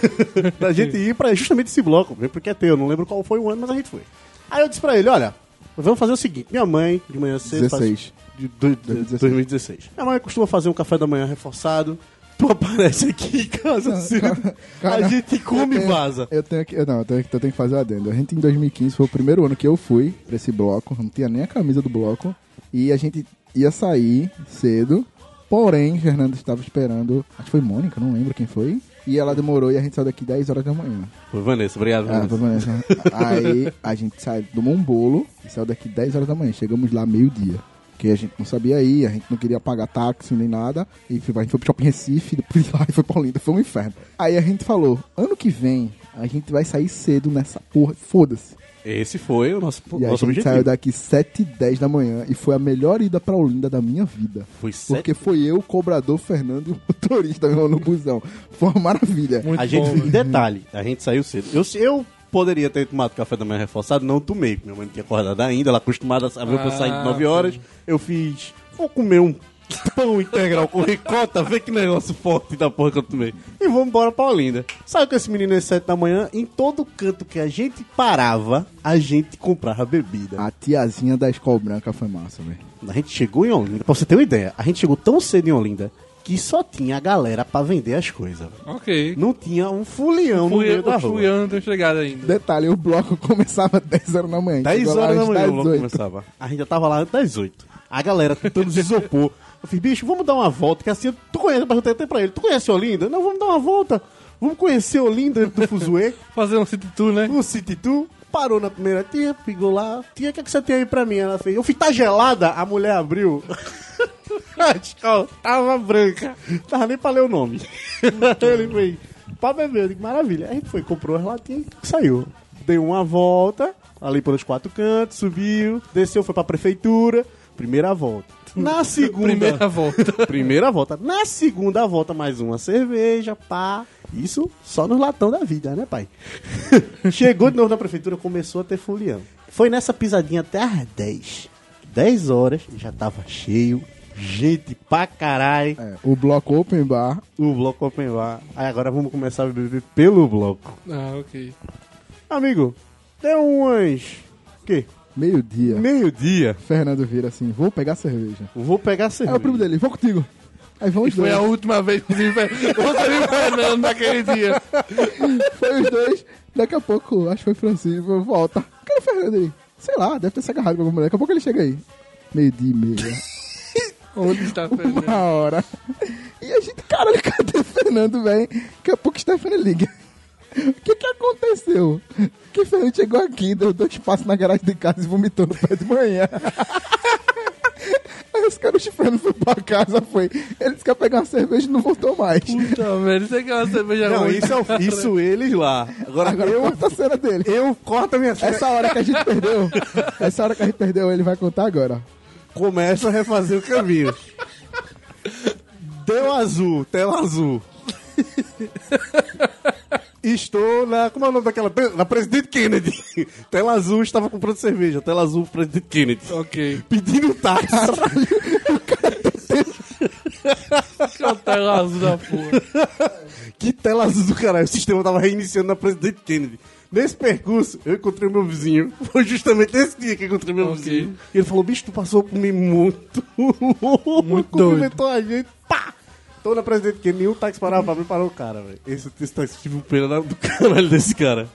pra gente ir pra justamente esse bloco, porque é teu, não lembro qual foi o ano, mas a gente foi. Aí eu disse pra ele, olha, vamos fazer o seguinte, minha mãe, de manhã cedo... 16. Faz, de, de- 2016. 2016. Minha mãe costuma fazer um café da manhã reforçado, tu aparece aqui em casa cedo, cara, a gente come e vaza. Eu tenho que. eu- Não, eu tenho, que- eu tenho que fazer o adendo. A gente em 2015 foi o primeiro ano que eu fui pra esse bloco. Não tinha nem a camisa do bloco. E a gente ia sair cedo. Porém, Fernando estava esperando. Acho que foi Mônica, não lembro quem foi. E ela demorou e a gente saiu daqui 10 horas da manhã. Foi Vanessa, obrigado, Ah, Vanessa. foi Vanessa. Aí a gente saiu, tomou um bolo e saiu daqui 10 horas da manhã. Chegamos lá meio-dia. Porque a gente não sabia ir, a gente não queria pagar táxi nem nada. E foi- a gente foi pro Shopping Recife, depois de lá e foi pra Olinda. Foi um inferno. Aí a gente falou, ano que vem a gente vai sair cedo nessa porra. Foda-se. Esse foi o nosso, E a nosso gente objetivo. saiu daqui 7 e 10 da manhã e foi a melhor ida pra Olinda da minha vida. Foi sete Porque foi eu, o cobrador, Fernando e o motorista meu no busão. Foi uma maravilha. Muito A gente, bom. e velho. detalhe, a gente saiu cedo. Eu, eu poderia ter tomado café da manhã reforçado, não tomei, minha mãe não tinha acordado ainda, ela acostumada a ver pra eu sair de Ah, 9 horas. Eu fiz, vou comer um pão integral com ricota, vê que negócio forte da porra que eu tomei. E vamos embora pra Olinda. Sabe que esse menino às 7 da manhã, em todo canto que a gente parava, a gente comprava bebida. A tiazinha da escola branca foi massa, velho. A gente chegou em Olinda, pra você ter uma ideia, a gente chegou tão cedo em Olinda que só tinha a galera pra vender as coisas. Ok. Não tinha um fulião no Fui, meio da o rua. Fuião não tem chegado ainda. Detalhe, o bloco começava 10 horas da manhã. 10 Chegou lá horas da manhã o 10, bloco 18. começava. A gente já tava lá antes das 8. A galera tentando isopor. Eu fiz, bicho, vamos dar uma volta, que assim, tu conhece, eu perguntei até pra ele, tu conhece Olinda? Não, vamos dar uma volta. Vamos conhecer Olinda do Fuzuê, Fazer um city tour, né? o City Tour. Parou na primeira tia, pegou lá. Tia, o que, é que você tem aí pra mim? Ela fez, eu fiz, tá gelada? A mulher abriu. A escola tava branca. Tava nem pra ler o nome. Ele fez, pra beber. Eu digo, maravilha. Aí a gente foi, comprou as latinhas e saiu. Deu uma volta, ali pelos quatro cantos, subiu, desceu, foi pra prefeitura. Primeira volta. Na segunda. Primeira volta. Primeira volta. Na segunda volta, mais uma cerveja, pá. Isso só nos latão da vida, né, pai? Chegou de novo na prefeitura, começou a ter folião. Foi nessa pisadinha até às 10. 10 horas, já tava cheio, gente pra caralho. É, o bloco Open Bar. O bloco open bar. Aí agora vamos começar a beber pelo bloco. Ah, ok. Amigo, deu umas. O quê? Meio-dia. Meio-dia. Fernando vira assim, vou pegar cerveja. Vou pegar cerveja. o primo dele, vou contigo. Aí vão E os foi dois. a última vez que você viu o Fernando naquele dia. Foi os dois. Daqui a pouco, acho que foi Francisco, volta. Cadê o Fernando aí? Sei lá, deve ter se agarrado com alguma mulher. Daqui a pouco ele chega aí. Meio-dia e meia. Onde está Fernando? Uma hora. E a gente, caralho, cadê o Fernando, velho? Daqui a pouco o Stephanie liga. O que que aconteceu? Que o Fernando chegou aqui, deu dois passos na garagem de casa e vomitou no pé de manhã. Aí os caras, o Fernando foi pra casa, foi. Ele disse que ia pegar uma cerveja e não voltou mais. Puta merda, isso é que é uma cerveja Não, ruim. isso, é o- isso eles lá. Agora, Agora eu, corta a cena dele. eu corto a minha cena. Essa hora que a gente perdeu, essa hora que a gente perdeu, ele vai contar agora. Começa a refazer o caminho. Deu azul, tela azul. Estou na. Como é o nome daquela? Na Presidente Kennedy. Tela azul, estava comprando cerveja. Tela azul, Presidente Kennedy. Ok. Pedindo táxi. Que é tela azul da porra. Que tela azul do caralho. O sistema tava reiniciando na Presidente Kennedy. Nesse percurso, eu encontrei o meu vizinho. Foi justamente esse dia que eu encontrei meu Ok. vizinho. E ele falou, bicho, tu passou por mim muito. Muito Cumprimentou a gente. Pá! Tô na Presidente Kennedy, nenhum táxi parava pra mim, parou o cara, velho. Esse, esse táxi tive um pena do caralho desse cara.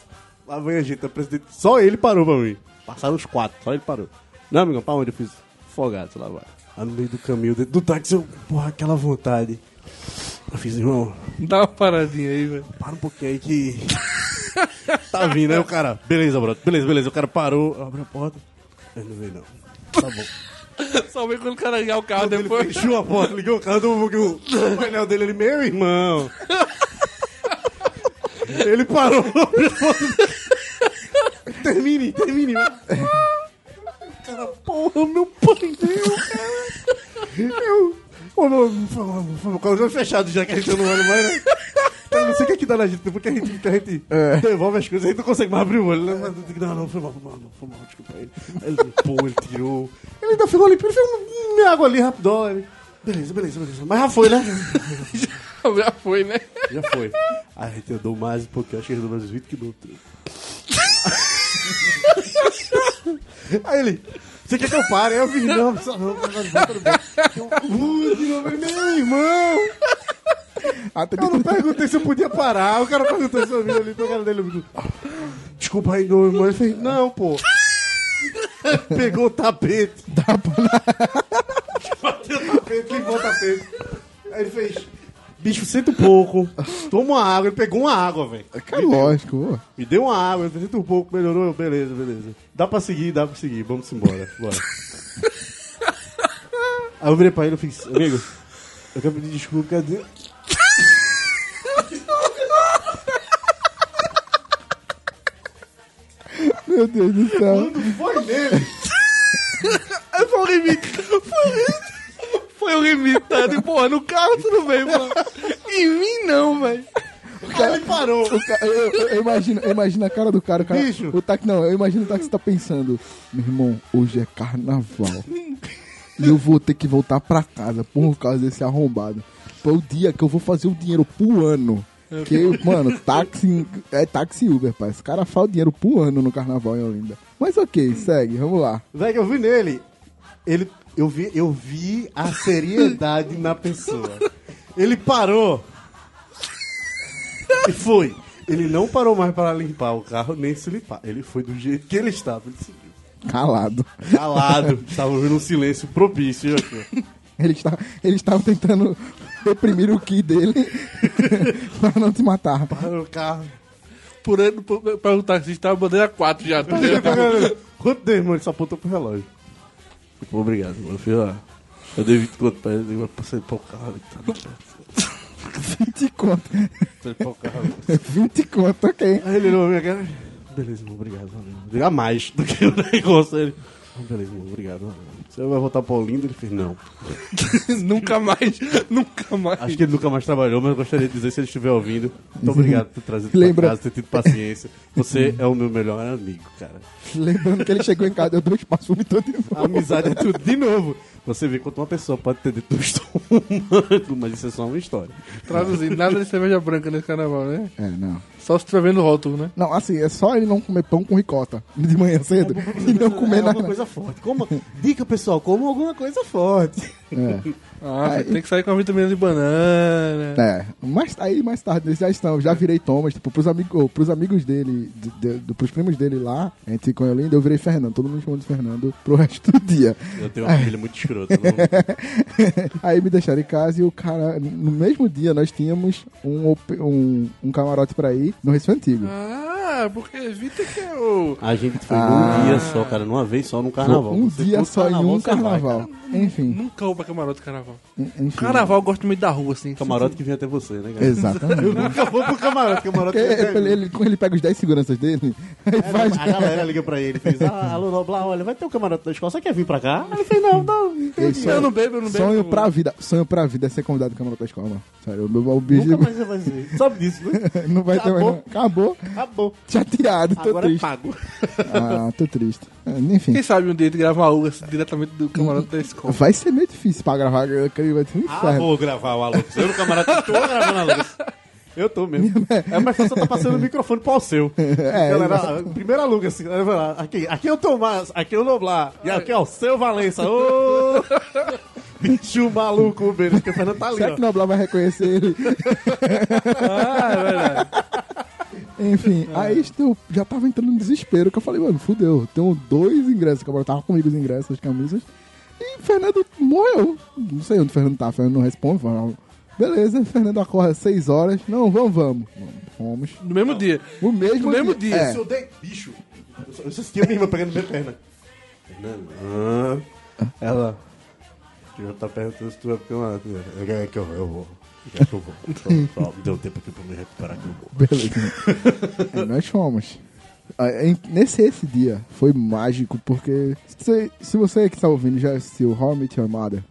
Lá vem a gente, a Presidente... Só ele parou pra mim. Passaram os quatro, só ele parou. Não, amigão, pra onde eu fiz? Folgado, sei lá vai. Aí no meio do caminho, dentro do táxi, eu, porra, aquela vontade. Eu fiz, irmão, Dá uma paradinha aí, velho. para um pouquinho aí que. tá vindo. Aí o cara, beleza, brother, beleza, beleza. O cara parou, abriu a porta. Ele não veio, não. Tá bom. Só vem quando o cara ligar o carro Ele depois. fechou a porta, ligou o carro, um pouquinho o painel dele, ele, meu irmão. ele parou. Termine, termine. Cara, porra, meu painel, cara. Eu. Ô, meu, foi. Com os olhos fechados já que a gente não olha mais, né? Eu não sei o que é que dá na gente, porque a gente, a gente devolve as coisas, a gente não consegue mais abrir o olho, né? Mas eu digo, não, não, foi mal, foi mal, foi mal, desculpa. Aí ele limpou, ele tirou. Ele ainda ficou limpinho, ele fez um, minha água ali rapidão. Ele, beleza, beleza, beleza. Mas já foi, né? Já foi, né? Já foi. Aí a gente andou mais um pouquinho, acho que andou mais uns 20 quilômetros. Aí ele, você quer que eu pare? Aí eu vi, não, só não, mas volta no banco. Eu, "Ui, de novo, meu irmão! Até Eu não perguntei se eu podia parar. O cara perguntou se eu vim ali pra cara dele. digo, Desculpa aí, meu irmão. Ele fez, não, pô. Pegou o tapete. Bateu o tapete, limpou o tapete. Aí ele fez, bicho, senta um pouco. Toma uma água. Ele pegou uma água, velho. É lógico, pô. Me deu uma água, senta um pouco, melhorou. Beleza, beleza. Dá pra seguir, dá pra seguir. Vamos embora. Bora. Aí eu virei pra ele e fiz, amigo, eu quero pedir desculpa, cadê? Meu Deus do céu. Foi nele. Foi o limite. Foi o. Foi o limite, tá? De, porra, no carro tudo bem, mano. Em mim não, velho. Aí ele parou. O ca- eu, eu- imagino, eu imagino a cara do cara. O cara Bicho. O táxi, não, eu imagino o táxi tá pensando: Meu irmão, hoje é carnaval. e eu vou ter que voltar pra casa por causa desse arrombado. Foi o dia que eu vou fazer o dinheiro pro ano. Que, mano, táxi é táxi Uber, pai. Esse cara faz o dinheiro pro ano no carnaval em Olinda. Mas ok, segue, vamos lá. Velho, eu vi nele. Ele, eu, vi, eu vi a seriedade na pessoa. Ele parou. E foi. Ele não parou mais para limpar o carro, nem se limpar. Ele foi do jeito que ele estava. Ele. Calado. Calado. Estava ouvindo um silêncio propício aqui. Ele está, ele estava tentando reprimir o ki dele para não te matar. Parou o carro. Por ele, para o taxista, a bandeira 4 já. Tá? Quanto deu, irmão? Ele só apontou pro relógio. Tipo, obrigado, mano. Eu fiz lá. Eu dei 20 conto pra ele, eu passei pro carro. Tá 20 conto. Passei pro carro. 20 conto, ok. Aí ele olhou minha cara. Beleza, irmão, obrigado. Valeu. Diga mais do que o negócio. Ele. "Ah, Beleza, irmão, obrigado. Valeu. Você vai voltar pra Olinda? Ele fez, não. nunca mais, nunca mais. Acho que ele nunca mais trabalhou, mas eu gostaria de dizer, se ele estiver ouvindo, muito obrigado por ter trazido Lembra- pra casa, ter tido paciência. Você é o meu melhor amigo, cara. Lembrando que ele chegou em casa, deu dois passos, vomitou de A novo. amizade é tudo de novo. Você vê quanto uma pessoa pode ter dentro do estômago, mas isso é só uma história. Traduzindo, nada de cerveja branca nesse carnaval, né? É, não. Só se tiver vendo o rótulo, né? Não, assim, é só ele não comer pão com ricota de manhã cedo e não comer é alguma nada. coisa forte. Como... Dica, pessoal, como alguma coisa forte. É. Ah, Aí- tem que sair com a vitamina de banana. É, mas aí mais tarde eles já estão, já virei Thomas, tipo, pros, amigos pros amigos dele, de, de, pros primos dele lá, a gente ficou em Olinda, eu virei Fernando, todo mundo chamando de Fernando pro resto do dia. Eu tenho uma filha muito escrota. Não... Aí me deixaram em casa e o cara, no mesmo dia nós tínhamos um, um, um camarote pra ir no Recife Antigo. Ah, porque evita que é o. A gente foi Ah. num dia só, cara, numa vez só no carnaval. um Você dia só em um vai, carnaval. Enfim, Nunca vou pra camarote carnaval. en- enfim. Carnaval eu gosto muito da rua, assim. Camarote que vem até você, né, cara? Exatamente. Eu nunca vou pro camarote, camarote Porque que vem até ele, ele, quando ele pega os 10 seguranças dele, aí faz. A galera liga pra ele e fez: Ah, alô, Noblar, olha, vai ter um camarote da escola, você quer vir pra cá? Ele fez: Não, não. Sonho- Eu não bebo, eu não bebo. Sonho pra vida. Sonho pra vida é ser convidado do camarote da escola, mano. Sério, o meu o bicho Nunca mais você vai ser. Sabe disso, né? não vai ter mais. Acabou. Não. Acabou. Acabou. Chateado, tô Agora é triste. pago. Ah, tô triste. É, Enfim. Quem sabe um dia de gravar uma assim, diretamente do camarote da escola. Vai ser meio difícil pra gravar, que vai ser um Ah, inferno. vou gravar o Alux. Eu no camarote tô gravando Alux. Eu tô mesmo. É mais fácil eu tá passando o microfone pro seu. É, Galera, primeiro aluga assim. Aqui, aqui é o Tomás, aqui é o Noblar. E aqui é o seu Valença. Ô! Bicho maluco, beleza, que o Fernando tá ali, Será ó. que o Noblar vai reconhecer ele? Ah, é verdade. Enfim, aí eu já tava entrando no desespero, que eu falei, mano, fudeu, tenho dois ingressos, que eu tava comigo os ingressos, as camisas, e Fernando morreu. Não sei onde o Fernando tá. Fernando não responde. fala, Beleza, Fernando acorda às 6 horas. Não, vamos, vamos. Vamos. No mesmo dia. O mesmo No mesmo dia. É. Se eu dei. Bicho, eu só- eu só sentia minha irmã pegando minha perna. Fernando. ah. Ela. Já tá perguntando se tu vai ficar lá. É que eu, eu vou. É que eu vou. Só, deu tempo aqui pra me recuperar que eu vou. Beleza. É, nós fomos. Ah, Nesse esse dia foi mágico porque se, se você que está ouvindo já assistiu How I Met Your Mother,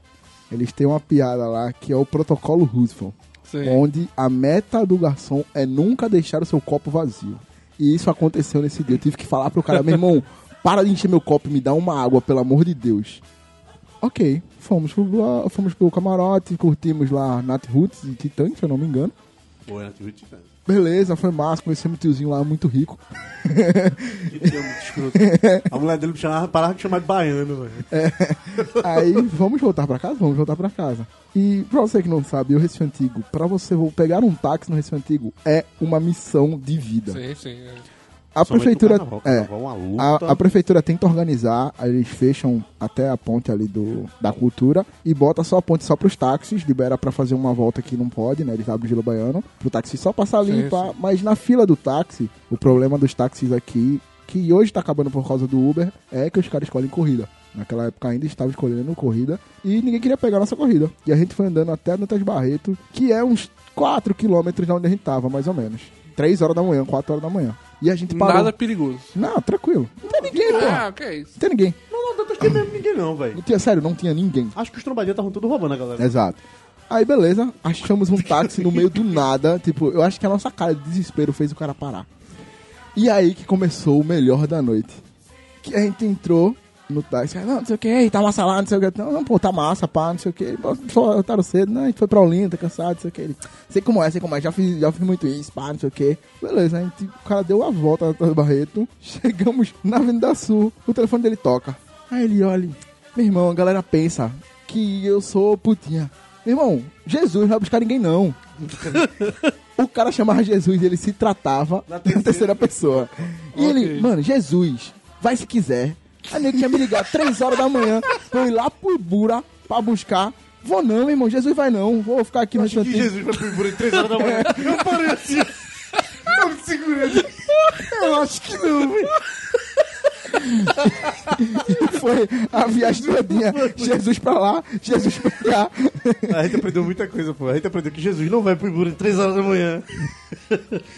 eles têm uma piada lá que é o protocolo Roosevelt, Sim. onde a meta do garçom é nunca deixar o seu copo vazio. E isso aconteceu nesse dia. Eu tive que falar pro cara, meu irmão, para de encher meu copo e me dá uma água, pelo amor de Deus. Ok, fomos pro, fomos pro camarote, curtimos lá Nat Roots e Titãs, se eu não me engano. Boa, na Twitch, né? Beleza, foi massa, conhecemos um tiozinho lá muito rico. Que tinha muito escroto. A mulher dele me chamava, parava de chamar de baiano, velho. Aí, vamos voltar pra casa? Vamos voltar pra casa. E pra você que não sabe, o Recife Antigo, pra você vo- pegar um táxi no Recife Antigo, é uma missão de vida. Sim, sim. é. A prefeitura. carnaval, é, carnaval é a, a prefeitura tenta organizar, eles fecham até a ponte ali do, da cultura e bota só a ponte só pros táxis, libera pra fazer uma volta que não pode, né? Eles abrem o Gelo Baiano, pro táxi só passar ali, Sim, pá. mas na fila do táxi, o problema dos táxis aqui, que hoje tá acabando por causa do Uber, é que os caras escolhem corrida. Naquela época ainda estava escolhendo corrida e ninguém queria pegar nossa corrida. E a gente foi andando até Dantas Barreto, que é uns 4 quilômetros de onde a gente tava, mais ou menos. 3 horas da manhã, 4 horas da manhã. E a gente parou. Nada perigoso. Não, tranquilo. Não tem ninguém, pô. Ah, o que é isso? Não tem ninguém. Não, não, Dantas tem mesmo ninguém não, velho. Não tinha, sério, não tinha ninguém. Acho que os trombadinhos estavam tudo roubando a galera. Exato. Aí, beleza, achamos um táxi no meio do nada. Tipo, eu acho que a nossa cara de desespero fez o cara parar. E aí que começou o melhor da noite. Que a gente entrou no táxi, não, não sei o que, tá massa lá, não sei o que. Não, não, pô, tá massa, pá, não sei o que. Só otaram cedo, né? A gente foi pra Olinda, tá cansado, não sei o que. Ele, sei como é, sei como é, já fiz, já fiz muito isso, pá, não sei o que. Beleza, a gente, o cara deu a volta na Barreto, chegamos na Avenida Sul, o telefone dele toca. Aí ele olha, meu irmão, a galera pensa que eu sou putinha. Meu irmão, Jesus não vai buscar ninguém, não. o cara chamava Jesus e ele se tratava na terceira, pessoa. E ele, mano, Jesus, vai se quiser. Aí ele tinha me ligado três horas da manhã eu ir lá pro Ibura pra buscar. Vou não, irmão, Jesus vai não. Vou ficar aqui no Acho que. Jesus vai pro Ibura em 3 horas da manhã. Eu parei assim. Eu me segurei. Eu acho que não, velho. Foi a viagem todinha. Jesus pra lá, Jesus pra cá. A gente aprendeu muita coisa, pô. A gente aprendeu que Jesus não vai pro Ibura em 3 horas da manhã.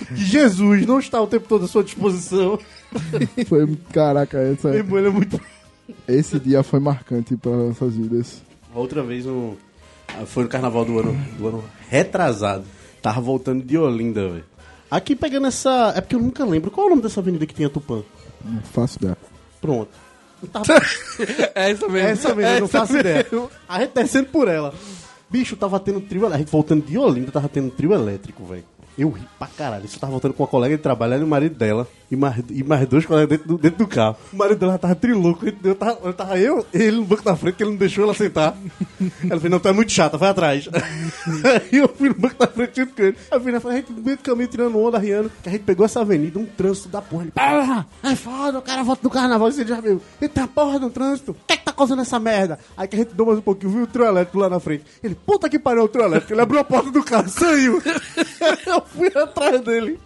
Que Jesus não está o tempo todo à sua disposição. Foi, caraca, essa, ele é muito... esse dia foi marcante para nossas vidas. Outra vez no... Foi no carnaval do ano, do ano retrasado. Tava voltando de Olinda, velho. Aqui pegando essa... É porque eu nunca lembro. Qual é o nome dessa avenida que tem a Tupã? Não faço ideia. Pronto. Tava É essa mesmo. Essa mesmo, eu não Essa faço mesmo. ideia. A gente descendo por ela. Bicho, tava tendo trio elétrico. A gente voltando de Olinda, tava tendo trio elétrico, velho. Eu ri pra caralho. Isso eu tava voltando com uma colega de trabalho, ela e o marido dela. E mais, e mais dois colegas dentro do, dentro do carro. O marido dela tava trilouco. Eu tava, eu tava eu, ele no banco da frente, que ele não deixou ela sentar. Ela falou, não, tu é muito chata, vai atrás. Aí eu fui no banco da frente junto com ele. Aí eu fui na frente, a gente no meio do caminho tirando onda, riando. Que a gente pegou essa avenida, um trânsito da porra. Ele, porra, é foda, o cara volta do carnaval, você já viu. Eita porra do trânsito. O que é que tá causando essa merda? Aí que a gente deu mais um pouquinho, viu o trio elétrico lá na frente. Ele, puta que pariu o trio elétrico. Ele abriu a porta do carro, saiu. eu fui atrás dele.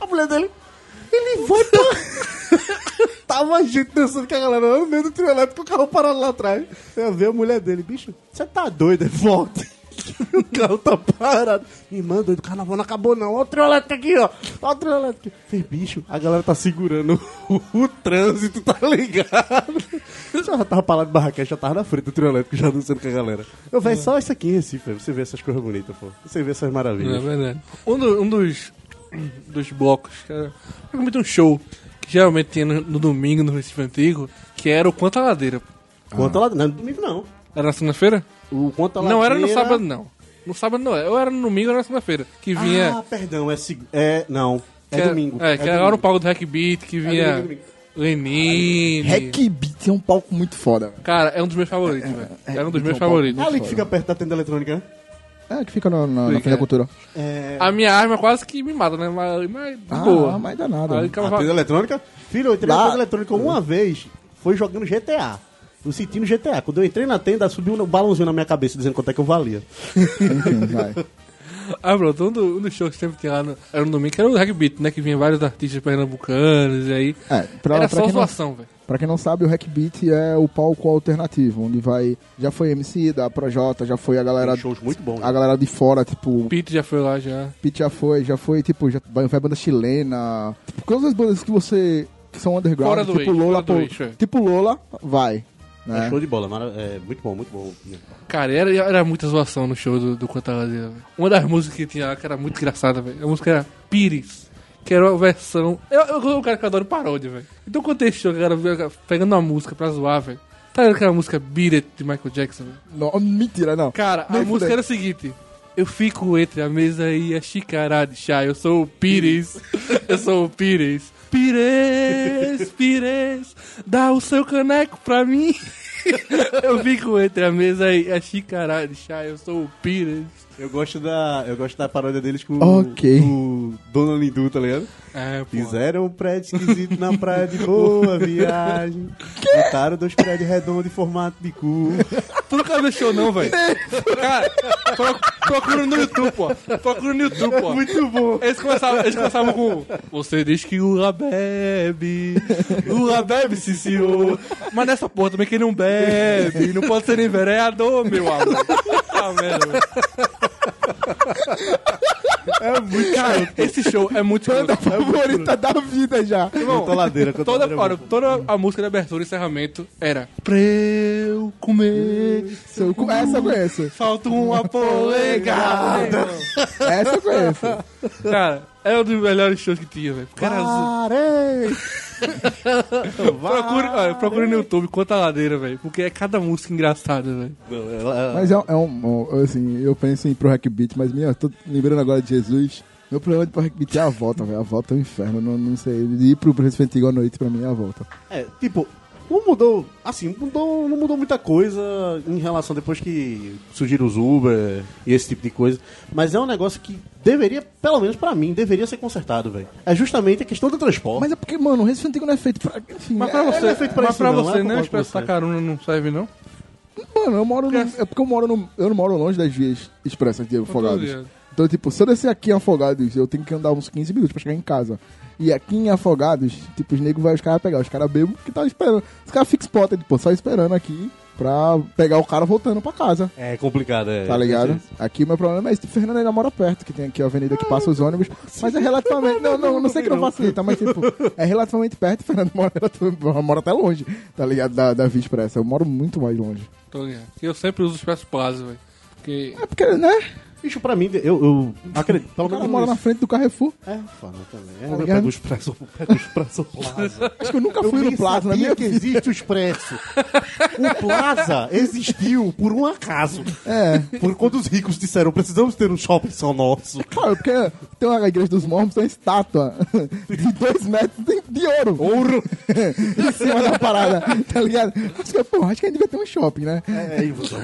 A mulher dele, ele vai pra... Tava a gente dançando com a galera lá no meio do trio elétrico, o carro parado lá atrás. Eu vi a mulher dele, bicho, você tá doido, é volta. o carro tá parado. Irmã, doido, o carnaval não acabou não. Olha o trio elétrico aqui, ó. Olha o trio elétrico. Falei, bicho, a galera tá segurando o, o trânsito, tá ligado? Eu já tava parado de barraquete, já tava na frente do trio elétrico, já dançando com a galera. Eu, velho, só isso aqui em Recife, velho. você vê essas coisas bonitas, pô. Você vê essas É maravilhas. verdade. Um, do- um dos, dos blocos, que era realmente um show, que geralmente tinha no, no domingo no Recife Antigo, que era o Quanta Ladeira. Quanto lá, não, domingo não. Era na segunda-feira? O Quanto Não era no sábado, não. No sábado não, eu era no domingo ou era na segunda-feira. Que vinha. Ah, perdão, é, seg- é não, é, era- domingo. É, que era domingo. no palco do Hack Beat, que vinha domingo, domingo. Lenine. Hack Beat é um palco muito foda. velho. Cara, é um dos meus favoritos, velho. Era um dos meus favoritos. É ali que fica perto da tenda eletrônica, né? É, que fica no- na, na Feira da é. Cultura. É... A minha arma quase que me mata, né? Mas, mas de Ah, boa. mas dá nada. Aí, A cara, tenda eletrônica? Filho, eu entrei Lá- na tenda eletrônica uma vez, foi jogando GTA. Eu senti no GTA. Quando eu entrei na tenda, subiu um balãozinho na minha cabeça dizendo quanto é que eu valia. Enfim, vai. Ah, pronto, um, do- um dos shows que sempre tinha lá no, era no domingo, que era o Reg Beat, né? Que vinha vários artistas pernambucanos e aí. É, pra, era pra só não, zoação, velho. Pra quem não sabe, o Hack Beat é o palco alternativo, onde vai. Já foi MC da Projota, já foi a galera. Tem shows muito bons. A galera de fora, tipo, Pete já foi lá já. Pete já foi, já foi, tipo, já vai vai banda chilena. Tipo, todas as bandas que você. que são underground, Fora do tipo eixo, Lola, fora do pô, eixo, é. tipo Lola, vai. É Né? show de bola, mara- é muito bom, muito bom. Cara, era, era muita zoação no show do, do Quantaladeira, velho. Uma das músicas que tinha lá que era muito engraçada, velho. A música era Pires. Que era uma versão. Eu, eu sou um cara que adoro paródia, velho. Então quando tem show, que a galera pegando uma música pra zoar, velho. Tá ligado aquela música Beat It de Michael Jackson, velho? Não, mentira, não. Cara, a Nem música fudendo. era o seguinte. Eu fico entre a mesa e a xícara de chá. Eu sou o Pires. eu sou o Pires. Pires, Pires, dá o seu caneco pra mim. eu fico entre a mesa e a xícara de chá. Eu sou o Pires. Eu gosto da, eu gosto da paródia deles com Ok. o Dona Lindu, tá ligado? É, pô. Fizeram um prédio esquisito na praia de boa viagem. Botaram dois prédios redondos em formato de cu. Tu nunca viu show não, velho? Cara, pro- procura no YouTube, pô. Procura no YouTube, pô. Muito bom. Eles começavam, eles começavam com Você diz que o bebe Lula bebe, sim senhor Mas nessa porra também quem não bebe Não pode ser nem vereador, meu amor Ah, merda É muito Cara, esse show é muito Banda favorita da vida já. Cantoladeira, Toda, cantoladeira. olha, toda a música de abertura e encerramento era Pra eu comer Seu cu- Essa eu conheço. Falta uma polegada Essa eu conheço. Cara, é um dos melhores shows que tinha, velho Cara, Parei! Procure, olha, procure no YouTube Quanta Ladeira, velho. Porque é cada música engraçada, velho. Mas é, um- é um, um- Assim, eu penso em ir pro Hack Beat, mas minha, eu tô lembrando agora de Jesus. Meu problema de pro Hack Beat é a volta, velho. A volta é um inferno. Não, não sei. Ir pro Príncipe Antigo à noite pra mim é a volta. É, tipo, não mudou, assim, mudou, não mudou muita coisa em relação depois que surgiram os Uber e esse tipo de coisa. Mas é um negócio que deveria, pelo menos pra mim, deveria ser consertado, velho. É justamente a questão do transporte. Mas é porque, mano, o Recife Antigo não é feito pra. Enfim, Mas é- pra você, não é feito pra mas isso pra não, você é concordo com Expresso você. Tacaruna não serve, não? Mano, eu moro no, É porque eu moro no. Eu não moro longe das vias expressas de Afogados. Então, tipo, se eu descer aqui em Afogados, eu tenho que andar uns 15 minutos pra chegar em casa. E aqui em Afogados, tipo, os negros vai os caras pegar. Os caras bebam que tá esperando. Os caras ficam spotted, pô, só esperando aqui pra pegar o cara voltando pra casa. É complicado, é. Tá ligado? É isso. Aqui o meu problema é esse. Fernando ainda mora perto, que tem aqui a avenida que passa os ônibus. Mas é relativamente. Não, não, não sei que não facilita, mas tipo, é relativamente perto. Fernando mora, relativamente- mora até longe, tá ligado? Da, da Via Expressa. Eu moro muito mais longe. Tô ligado. Eu sempre uso o Expresso Plaza, velho. Porque. É porque, né? Bicho, pra mim, eu, eu acredito. Pelo O cara menos mora na frente do Carrefour. É, foda também. É, eu ligado? pego o expresso, eu pego o expresso Plaza. Acho que eu nunca Eu fui nem no Plaza na sabia minha que vida. existe o expresso. O Plaza existiu por um acaso. É. Por quando os ricos disseram, precisamos ter um shopping só nosso. Claro, porque tem uma igreja dos mormons, tem uma estátua de dois metros de, de ouro. Ouro! em cima da parada, tá ligado? Acho que, porra, acho que a gente devia ter um shopping, né? É, aí você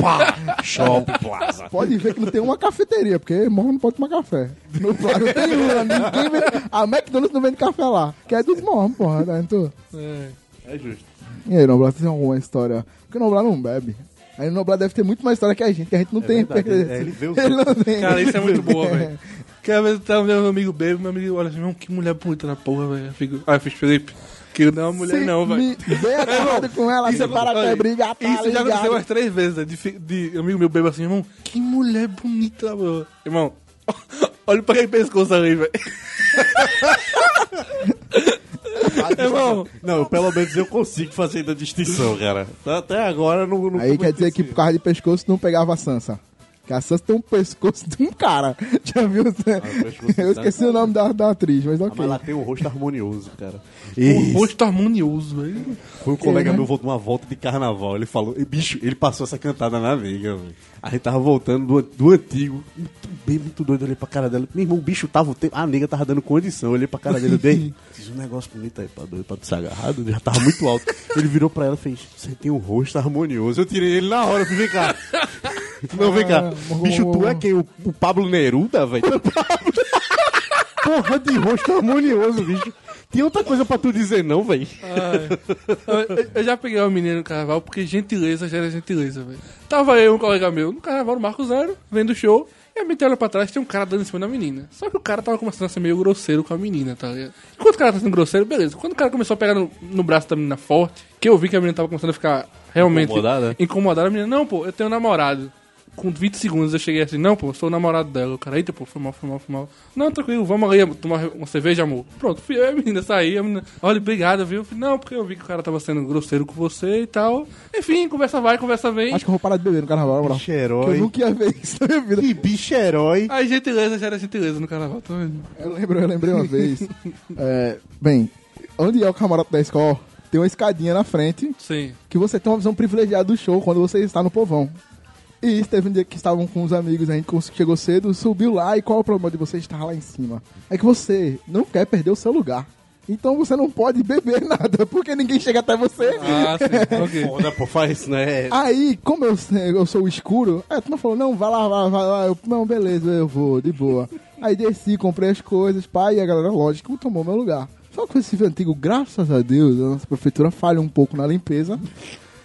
pá, shopping Plaza. Pode ver que não tem uma cafeteria, porque mormon não pode tomar café. No não tem uma, ninguém vende, A McDonald's não vende café lá, que é dos mormons, porra, tá vendo? É. É justo. E aí, Noblar, tem alguma história? Porque o Noblar não bebe. Aí o Noblar deve ter muito mais história que a gente, que a gente não tem. verdade, é, ele vê os Ele não tem. Cara, isso é muito boa, velho. Porque às vezes tá meu amigo bebe, meu amigo olha assim, "Não, que mulher bonita na porra, velho. Eu fico, ah, eu fiz Felipe. Que não é uma mulher, Se não, velho. me- Vem acabado com ela, você para olha, até brigar, tá Isso já ligado? aconteceu umas três vezes, né? De, de amigo meu bebe assim, irmão, que mulher bonita, meu. Irmão, olha pra aquele pescoço ali, velho. irmão, Não, pelo menos eu consigo fazer ainda a distinção, cara. Até agora não. não Aí quer dizer que que por causa de pescoço não pegava a Sansa. Que a Sansa tem um pescoço de um cara. Já viu? pescoço Eu esqueci o nome da, da atriz, mas ok. Mas ela tem um rosto harmonioso, cara. o Esse rosto harmonioso, velho. Foi um colega meu voltou uma volta de carnaval. Ele falou, e, bicho, ele passou essa cantada na veiga, velho. A gente tava voltando do, do antigo, muito bem, muito doido. Eu olhei pra cara dela. Meu irmão, o bicho tava. o tempo- A nega tava dando condição. Eu olhei pra cara dele. Eu dei. Fiz um negócio bonito aí pra doido, pra ser agarrado. Já tava muito alto. Ele virou pra ela e fez: Você tem um rosto harmonioso. Eu tirei ele na hora. Eu falei: Vem cá. Não, vem cá. Bicho, tu é quem? O, o Pablo Neruda, velho? Porra de rosto harmonioso, bicho. Tinha outra coisa pra tu dizer não, velho. Eu, eu- já peguei uma menina no carnaval porque gentileza gera gentileza, velho. Tava eu e um colega meu no carnaval no Marco Zero, vendo o show. E a gente olha pra trás tem um cara dando em cima da menina. Só que o cara tava começando a ser meio grosseiro com a menina, tá ligado? Enquanto o cara tá sendo grosseiro, beleza. Quando o cara começou a pegar no, no braço da menina forte, que eu vi que a menina tava começando a ficar realmente Incomodada? incomodada, a menina, não, pô, eu tenho um namorado. Com 20 segundos eu cheguei assim, não, pô, sou o namorado dela. O cara, eita, pô, foi mal, foi mal, foi mal. Não, tranquilo, vamos ali tomar uma cerveja, amor. Pronto, fui eu e a menina saí, a menina, olha, obrigado, viu? Falei, não, porque eu vi que o cara tava sendo grosseiro com você e tal. Enfim, conversa vai, conversa vem. Acho que eu vou parar de beber no carnaval, na moral. Bicho Que eu herói. nunca ia ver isso na minha vida. Que bicho herói. Aí gentileza gera gentileza no carnaval, tá vendo? Eu lembro, eu lembrei uma vez. É, bem, onde é o camarote da escola, tem uma escadinha na frente Sim. que você tem uma visão privilegiada do show quando você está no povão. E teve um dia que estavam com os amigos, a gente chegou cedo, subiu lá e qual é o problema de você estar lá em cima? É que você não quer perder o seu lugar. Então você não pode beber nada, porque ninguém chega até você. Ah, sim, ok. Foda, pô, faz isso, né? Aí, como eu, eu sou o escuro, a turma falou, não, vai lá, vai, vai lá. Eu, não, beleza, eu vou, de boa. Aí desci, comprei as coisas, pá, e a galera, lógico, tomou meu lugar. Só que esse antigo, graças a Deus, a nossa prefeitura falha um pouco na limpeza.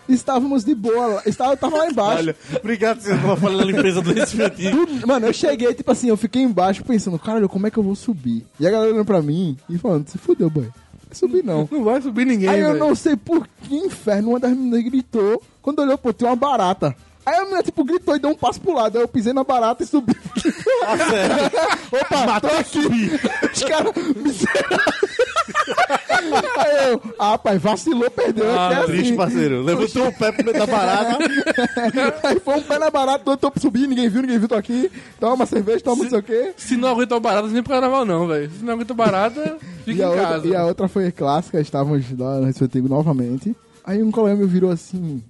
Estávamos de boa, lá- estava, eu tava lá embaixo. Olha, obrigado você não falando da limpeza do. Tudo- Mano, eu cheguei, tipo assim, eu fiquei embaixo pensando, caralho, como é que eu vou subir? E a galera olhando pra mim e falando, se fudeu, boy. Não vai subir não. Não vai subir ninguém, Aí eu velho. não sei por que inferno, uma das meninas gritou. Quando olhou, pô, tinha uma barata. Aí a menina, tipo, gritou e deu um passo pro lado. Aí eu pisei na barata e subi. Opa, tô aqui. Os caras. Aí eu, ah, pai, vacilou, perdeu. Ah, é Triste, assim. parceiro. Levantou o pé pro meio da barata. Aí foi um pé na barata, do outro eu subi, ninguém viu, ninguém viu, tô aqui. Toma uma cerveja, toma não sei o quê. Se não aguenta barata, nem pro carnaval não, velho. Se não aguenta barata, fica em outra, casa. e a outra foi clássica, estávamos lá no Recife novamente. Aí um colega meu virou assim,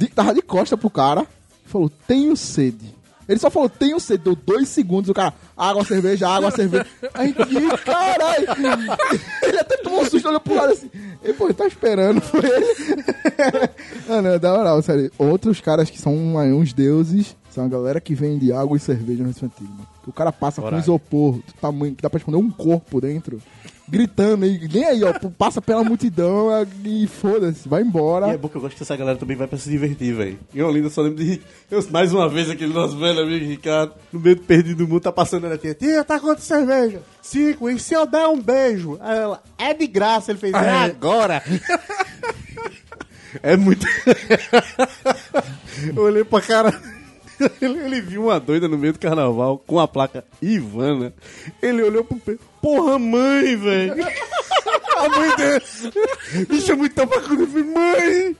de- tava de costa pro cara, falou, tenho sede. Ele só falou, tenho sede, deu dois segundos, o cara, água, cerveja, água, cerveja. Aí, que caralho! Ele até tomou um susto, olhou pro lado assim, e pô, ele tá esperando, foi ele. Não, não, da moral, sério. Outros caras que são aí, uns deuses, são a galera que vende água e cerveja no Recife Antigo, mano. O cara passa com Coragem. isopor do tamanho que dá pra esconder um corpo dentro, gritando, e nem aí, ó, passa pela multidão e foda-se, vai E embora. é bom que eu gosto que essa galera também vai pra se divertir, velho. Em Olinda eu só lembro de. Eu, mais uma vez aquele nosso velho amigo Ricardo, no meio do perdido do mundo, tá passando ela tia. Tia, tá quanto cerveja? Cinco, e se eu der um beijo? Aí ela, é de graça, ele fez, é agora. é muito. eu olhei pra cara. Ele, ele viu uma doida no meio do carnaval com a placa Ivana. Ele olhou pro pé. Porra, mãe, velho. A mãe dele me chamou então pra quando eu falei, mãe.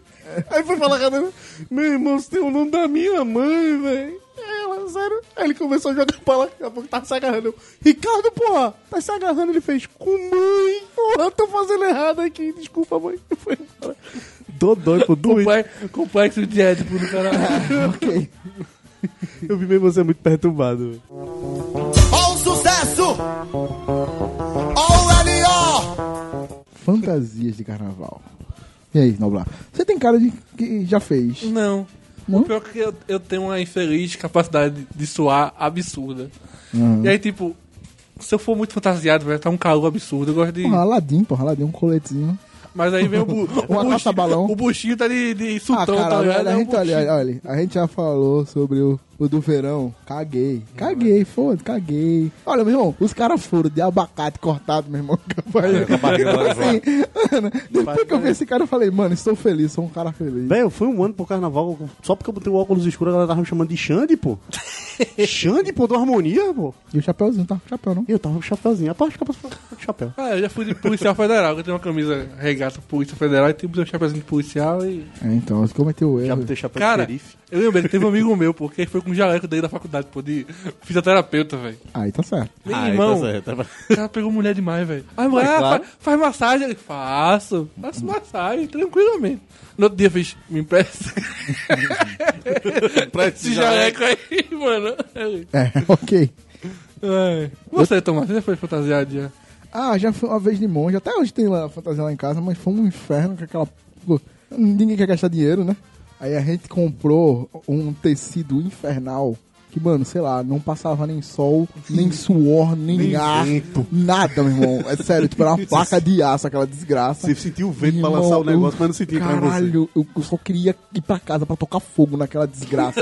Aí foi falar com ela, meu irmão, você tem o nome da minha mãe, velho. Ela, sério. Aí ele começou a jogar lá, daqui a pouco tava se agarrando. Eu, Ricardo, porra, tá se agarrando. Ele fez, com mãe. Porra, eu tô fazendo errado aqui, desculpa, mãe. Foi embora. Dodói, pô, doido. Comple- Complexo de Édipo do carnaval. ok. Eu vi mesmo você muito perturbado. velho. Ó o sucesso! Ó o L.O. Fantasias de carnaval. E aí, Noblar? Você tem cara de que já fez. Não. Não? O pior é que eu, eu tenho uma infeliz capacidade de suar absurda. Uhum. E aí, tipo, se eu for muito fantasiado, vai estar um calor absurdo. Eu gosto de. Porra, Aladim, porra, Aladim, um coletezinho. Mas aí vem o, bu... o, Uma caça-balão. o buchinho tá de, de Ah, sultão, cara, tá ligado? olha, a É gente, olha, buchinho. olha, a gente já falou sobre o, o do verão. Caguei. Caguei, foda, caguei. Olha, meu irmão, os caras foram de abacate cortado, meu irmão. lá assim, mano, depois que eu vi esse cara, eu falei, mano, estou feliz, sou um cara feliz. Velho, foi um ano pro carnaval, só porque eu botei o óculos escuro, a galera tava me chamando de Xande, pô. Xande, pô, do Harmonia, pô. E o chapéuzinho, tá com chapéu, não? Eu tava com chapéuzinho. Aposto que eu posso chapéu. Ah, eu já fui de policial federal, que eu tenho uma camisa regata polícia federal e tenho um chapéuzinho de policial e. É, então, você cometeu o Já erro. botei chapéu Cara, de eu lembrei, teve um amigo meu, porque foi com o jaleco dele da faculdade, pô, de fisioterapeuta, velho. Aí tá certo. Meu Ah, irmão, então certo, tá- o cara pegou mulher demais, velho. Aí, mulher, Mas ah, claro. faz, faz massagem. Ele, faço. Faço massagem, tranquilamente. No outro dia fez, me empresta esse jaleco aí, mano. É, ok. ai. Você, Tomás, você já foi fantasiado já? Ah, já foi uma vez de monge. Até hoje tem lá fantasia lá em casa, mas foi um inferno com aquela. Ninguém quer gastar dinheiro, né? Aí a gente comprou um tecido infernal que, mano, sei lá, não passava nem sol, nem suor, nem, Nem ar, vento. nada, meu irmão. É sério, tipo, era uma placa de aço, aquela desgraça. Você sentiu o vento pra lançar o eu- negócio, mas não sentiu pra você. Caralho, eu, eu só queria ir pra casa pra tocar fogo naquela desgraça.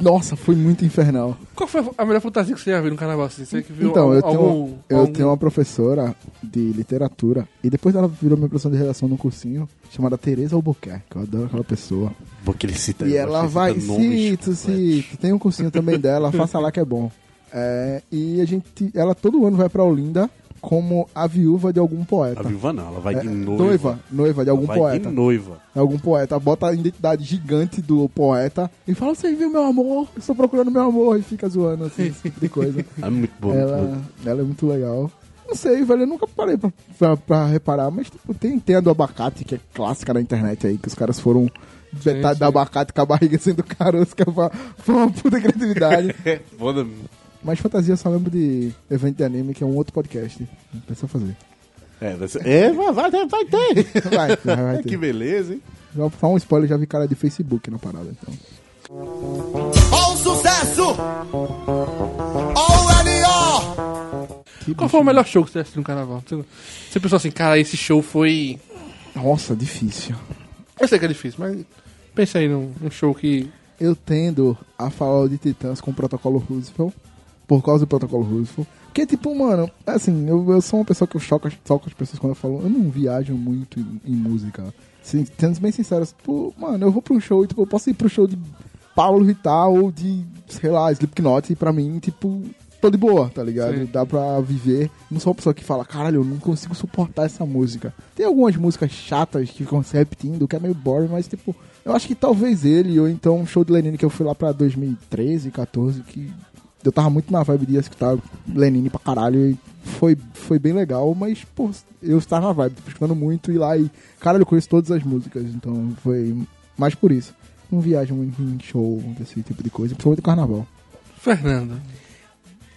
Nossa, foi muito infernal. Qual foi a melhor fantasia que você já viu no carnaval? assim? Você que viu Então, eu, algum, tenho, eu algum- tenho uma professora de literatura e depois ela virou minha professora de redação no cursinho, chamada Tereza Albuquerque. Eu adoro aquela pessoa. Porque ele cita E ela vai, cita cito, cito. Tem um cursinho também dela, faça lá que é bom. É, e a gente, ela todo ano vai pra Olinda como a viúva de algum A poeta. viúva não, ela vai É, de noiva. noiva, noiva de algum vai poeta. de noiva. Algum poeta bota a identidade gigante do poeta e fala: Você viu meu amor? Estou procurando meu amor. E fica zoando assim, esse tipo de coisa. É muito bom. muito bom. ela, ela é muito legal. Não sei, velho, eu nunca parei pra, pra, pra reparar, mas tipo, tem, tem a do abacate, que é clássica na internet aí, que os caras foram metade da abacate com a barriga sendo caroço, que foi, foi uma puta criatividade. É, foda mas fantasia eu só lembro de evento de anime, que é um outro podcast. Precisa fazer. É, vai, ser- é, vai, vai ter, vai ter. Vai, vai, vai É, que ter. beleza, hein? Já- Só um spoiler, já vi cara de Facebook na parada, então. Ó o sucesso! Ó o Qual foi o melhor show que você assistiu no carnaval? Você, você pensou assim, cara, esse show foi. Nossa, difícil. Eu sei que é difícil, mas pensa aí num, num show que. eu tendo a falar de Titãs com o protocolo Roosevelt, por causa do protocolo Roosevelt. Porque, tipo, mano, assim, eu, eu sou uma pessoa que eu choco, choco as pessoas quando eu falo, eu não viajo muito em, em música. Assim, sendo bem sincero, tipo, mano, eu vou pra um show e, tipo, eu posso ir pro show de Paulo Vittar ou de, sei lá, Slipknot e pra mim, tipo, tô de boa, tá ligado? Sim. Dá pra viver. Não sou uma pessoa que fala, caralho, eu não consigo suportar essa música. Tem algumas músicas chatas que ficam se repetindo, que é meio boring, mas, tipo, eu acho que talvez ele, ou então um show de Lenine que eu fui lá pra 2013, 14, que eu tava muito na vibe de escutar Lenine pra caralho e foi, foi bem legal, mas, pô, eu estava na vibe, tô escutando muito e lá e, caralho, eu conheço todas as músicas, então foi mais por isso. Não viajo muito em show, desse tipo de coisa, principalmente carnaval. Fernando.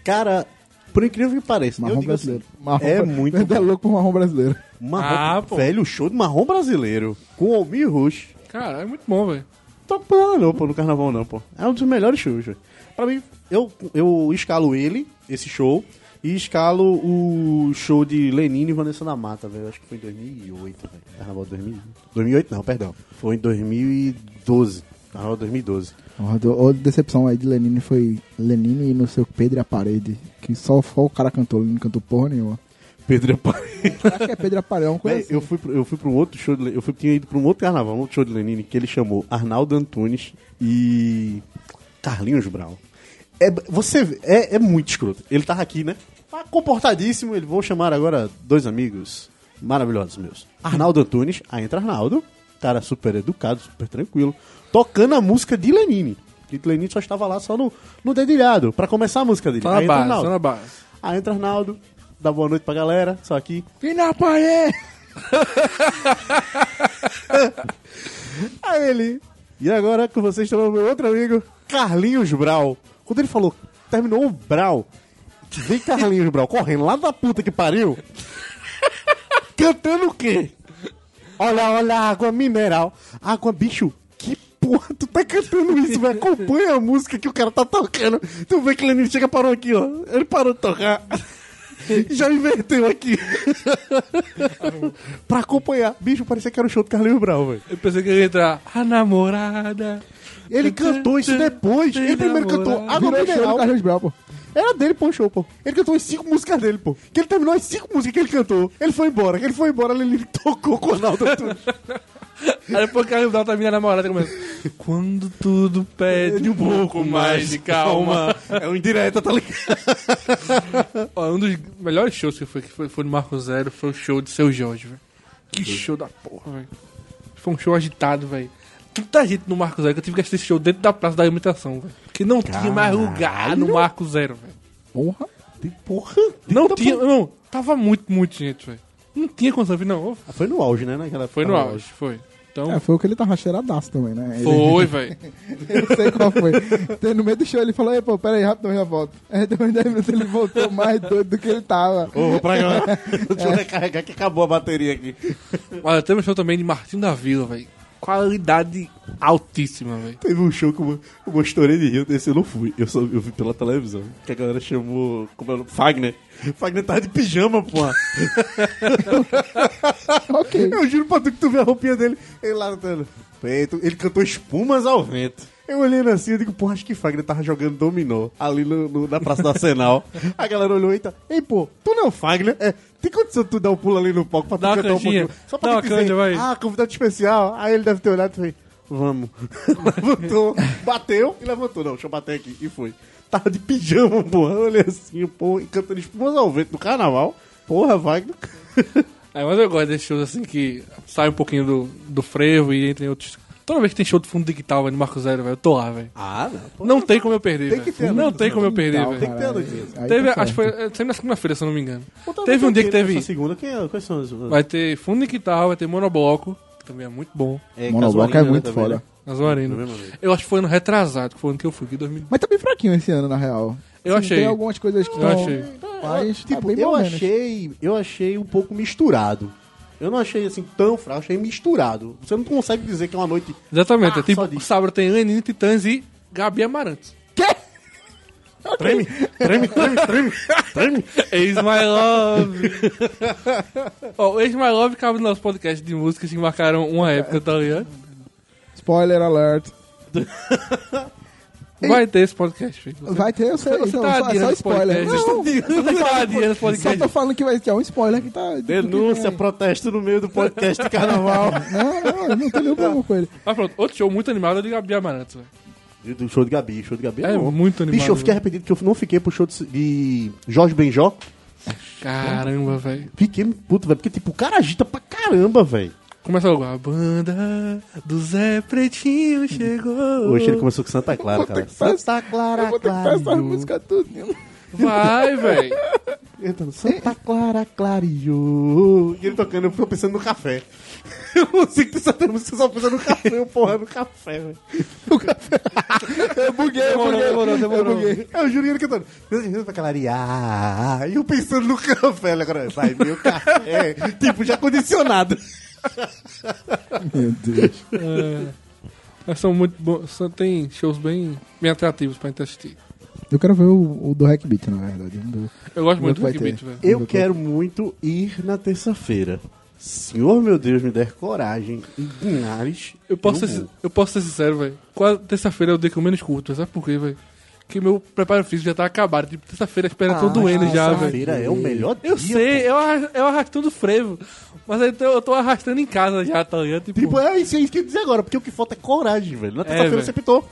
Cara, por incrível que pareça, eu Marrom assim, brasileiro. Marrom, é muito é louco por marrom brasileiro. marrom, Ah, pô. velho, show de marrom brasileiro com Almir Rush. Cara, é muito bom, velho. Tô falando não, pô, no carnaval não, pô. É um dos melhores shows, velho. Pra mim, eu, eu escalo ele, esse show, e escalo o show de Lenine e Vanessa da Mata, velho. Acho que foi em 2008, velho. Carnaval de 2000. 2008 não, perdão. Foi em 2012. Carnaval de 2012. Outra outra decepção aí de Lenine foi Lenine e no seu Pedro e a Parede, que só, só o cara cantou, ele não cantou porra nenhuma. Pedro Aparelho. Acho que é Pedro a Parede, é uma coisa assim. eu fui pro, eu fui pra um outro show de, Le- eu fui, tinha ido pra um outro carnaval, um outro show de Lenine que ele chamou Arnaldo Antunes e Carlinhos Brau. É, você vê, é, é muito escroto. Ele tava aqui, né? Tá comportadíssimo. Ele vou chamar agora dois amigos maravilhosos meus. Arnaldo Antunes, aí entra Arnaldo, cara super educado, super tranquilo, tocando a música de Lenine. Que Lenine só estava lá só no, no dedilhado, pra começar a música dele. Só na aí entra base, Arnaldo. só na base. Aí entra Arnaldo, dá boa noite pra galera, só aqui. Na parede! Aí ele. E agora com vocês estão o meu outro amigo, Carlinhos Brau. Quando ele falou, terminou o Brau, vem Carlinhos Brau correndo lá da puta que pariu. cantando o quê? Olha, olha, água mineral. Água, bicho, que porra tu tá cantando isso, velho? Acompanha a música que o cara tá tocando. Tu vê que o Lenine chega parou aqui, ó. Ele parou de tocar. Já inverteu aqui. pra acompanhar. Bicho, parecia que era o show do Carlinhos Brau, velho. Eu pensei que ia entrar a namorada. Ele cantou isso depois. Ele primeiro cantou Água Mineral. Carlos Brau, pô. Era dele, pô, o show, pô. Ele cantou as cinco músicas dele, pô. Que ele terminou as cinco músicas que ele cantou. Ele foi embora. Que ele foi embora, ele tocou com o Antunes. Aí depois que a tá minha namorada começa. Quando tudo pede um pouco mais de calma. É um indireta, tá ligado? Ó, um dos melhores shows que foi, que foi, foi no Marco Zero foi o show de Seu Jorge, velho. Que show da porra, velho. Foi um show agitado, velho. Tanta gente no Marco Zero que eu tive que assistir show dentro da Praça da Alimentação, velho. Porque não tinha mais lugar no Marco Zero, velho. Porra. Porra. Não tinha, não. Tava muito, muito gente, velho. Não tinha condição, de- não. Foi no auge, né? Naquela Foi no tava auge, foi. Então, É, foi o que ele tava cheiradaço também, né? Ele- foi, velho. Eu sei qual foi. Então, No meio do show ele falou, ei, pô, pera aí, rápido, eu já volto. Aí depois de 10 minutos ele voltou mais doido do que ele tava. Ô, vou pra cá. Deixa eu recarregar que acabou a bateria aqui. Olha, teve um show também de Martim da Vila, velho. Qualidade altíssima, velho. Teve um show que eu, eu mostrei de Rio, desse eu não fui. Eu, só, eu vi pela televisão. Que a galera chamou. Como é o nome? Fagner. Fagner tava de pijama, pô. ok. Eu juro pra tu que tu vê a roupinha dele. Ele lá no peito. Ele cantou espumas ao vento. Eu olhando assim, eu digo, porra, acho que Fagner tava jogando dominó ali no, no- na Praça do Arsenal. a galera olhou e tá, ei, pô, tu não é o Fagner? É, tem condição de tu dar um pulo ali no palco pra tu Dá cantar um pouquinho? Só pra Dá tu dizer, canja. Ah, convidado especial. Aí ele deve ter olhado e falei, vamos. Levantou, bateu e levantou. Não, deixa eu bater aqui. E foi. Tava de pijama, porra. Eu olhei assim, pô, e cantando espumas ao vento no carnaval. Porra, Wagner. É, mas eu gosto desses shows assim que sai um pouquinho do, do frevo e entra em outros. Toda vez que tem show de fundo digital, velho, no Marco Zero, velho, eu tô lá, velho. Ah, não. Pô, Não tem como eu perder, Tem que velho. ter, Não né? tem como eu perder, velho. Tem que ter a caralho. notícia. Aí Teve, tá acho que foi certo. é, sempre na segunda-feira, se eu não me engano. Teve um dia que teve. segunda, quem é? Quais são os... Vai ter fundo digital, vai ter monobloco, que também é muito bom. É, Monobloco é Casuarina, muito né, também, foda. né? Do. Eu acho que foi ano retrasado, que foi o ano que eu fui, que 2000. Mas tá bem fraquinho esse ano, na real. Eu Assim, achei. Tem algumas coisas que Eu estão... achei. Mas tá Tipo, eu menos. achei, eu achei um pouco misturado. Eu não achei assim tão fraco, achei misturado. Você não consegue dizer que é uma noite. Exatamente, Ah, é tipo, disso. sábado tem Lenine Titãs e Gabi Amarantos. Treme, treme, treme, treme, treme. Ex My Love. Ó, o Ex My Love cabe no nosso podcast de músicas que marcaram uma época, tá ligado? Spoiler alert. Vai ter esse podcast, filho. Você, Vai ter, eu sei. você então, tá só, só spoiler. podcast. Não, Você tá adiando esse só podcast. tô falando que vai ter um spoiler que tá... Denúncia, protesto no meio do podcast de carnaval. Não, não, eu não tenho nenhum problema com ele. Mas pronto, outro show muito animado é de Gabi Amarantos, velho. Do show de Gabi, show de Gabi É bom. muito animado, Bicho, eu fiquei arrependido que eu não fiquei pro show de, de Jorge Benjó. Caramba, velho. Fiquei puto, velho, porque tipo, o cara agita pra caramba, velho. Começa logo. A banda do Zé Pretinho chegou. Hoje ele começou com Santa Clara, cara. Santa Clara, Eu vou ter que fazer essa clareou. música tudo. Vai, velho. Cantando Santa Clara clareou. E ele tocando, eu tô pensando no café. Eu não sei que essa música só pensa no café, eu porra, no café, velho. Eu buguei, eu Demorou, buguei. demorou, demorou. Eu buguei. Eu juro que ele cantando. Santa clarear. E eu pensando no café, né, agora vai meu café. tipo, já condicionado. Meu Deus. É, mas são muito bons. São, tem shows bem, bem atrativos pra gente assistir. Eu quero ver o, o do Hackbeat, na verdade. Do- Eu gosto muito do Vai Rick ter. Beat, velho. Eu quero muito ir na terça-feira. Senhor, meu Deus, me der coragem. Em Linares. Eu posso, eu ser, eu posso ser sincero, velho. Quase terça-feira é o dia que eu menos curto. Sabe por quê, velho? Porque meu preparo físico já tá acabado. Tipo, terça-feira as pernas estão doendo já, velho. Terça-feira é o melhor dia. Eu sei, eu, arra- eu arrastando frevo. Mas aí eu tô arrastando em casa já, tá ligado? Tipo, Tipo, é isso, é isso que eu ia dizer agora, porque o que falta é coragem, velho. Na terça-feira velho. eu sempre tô.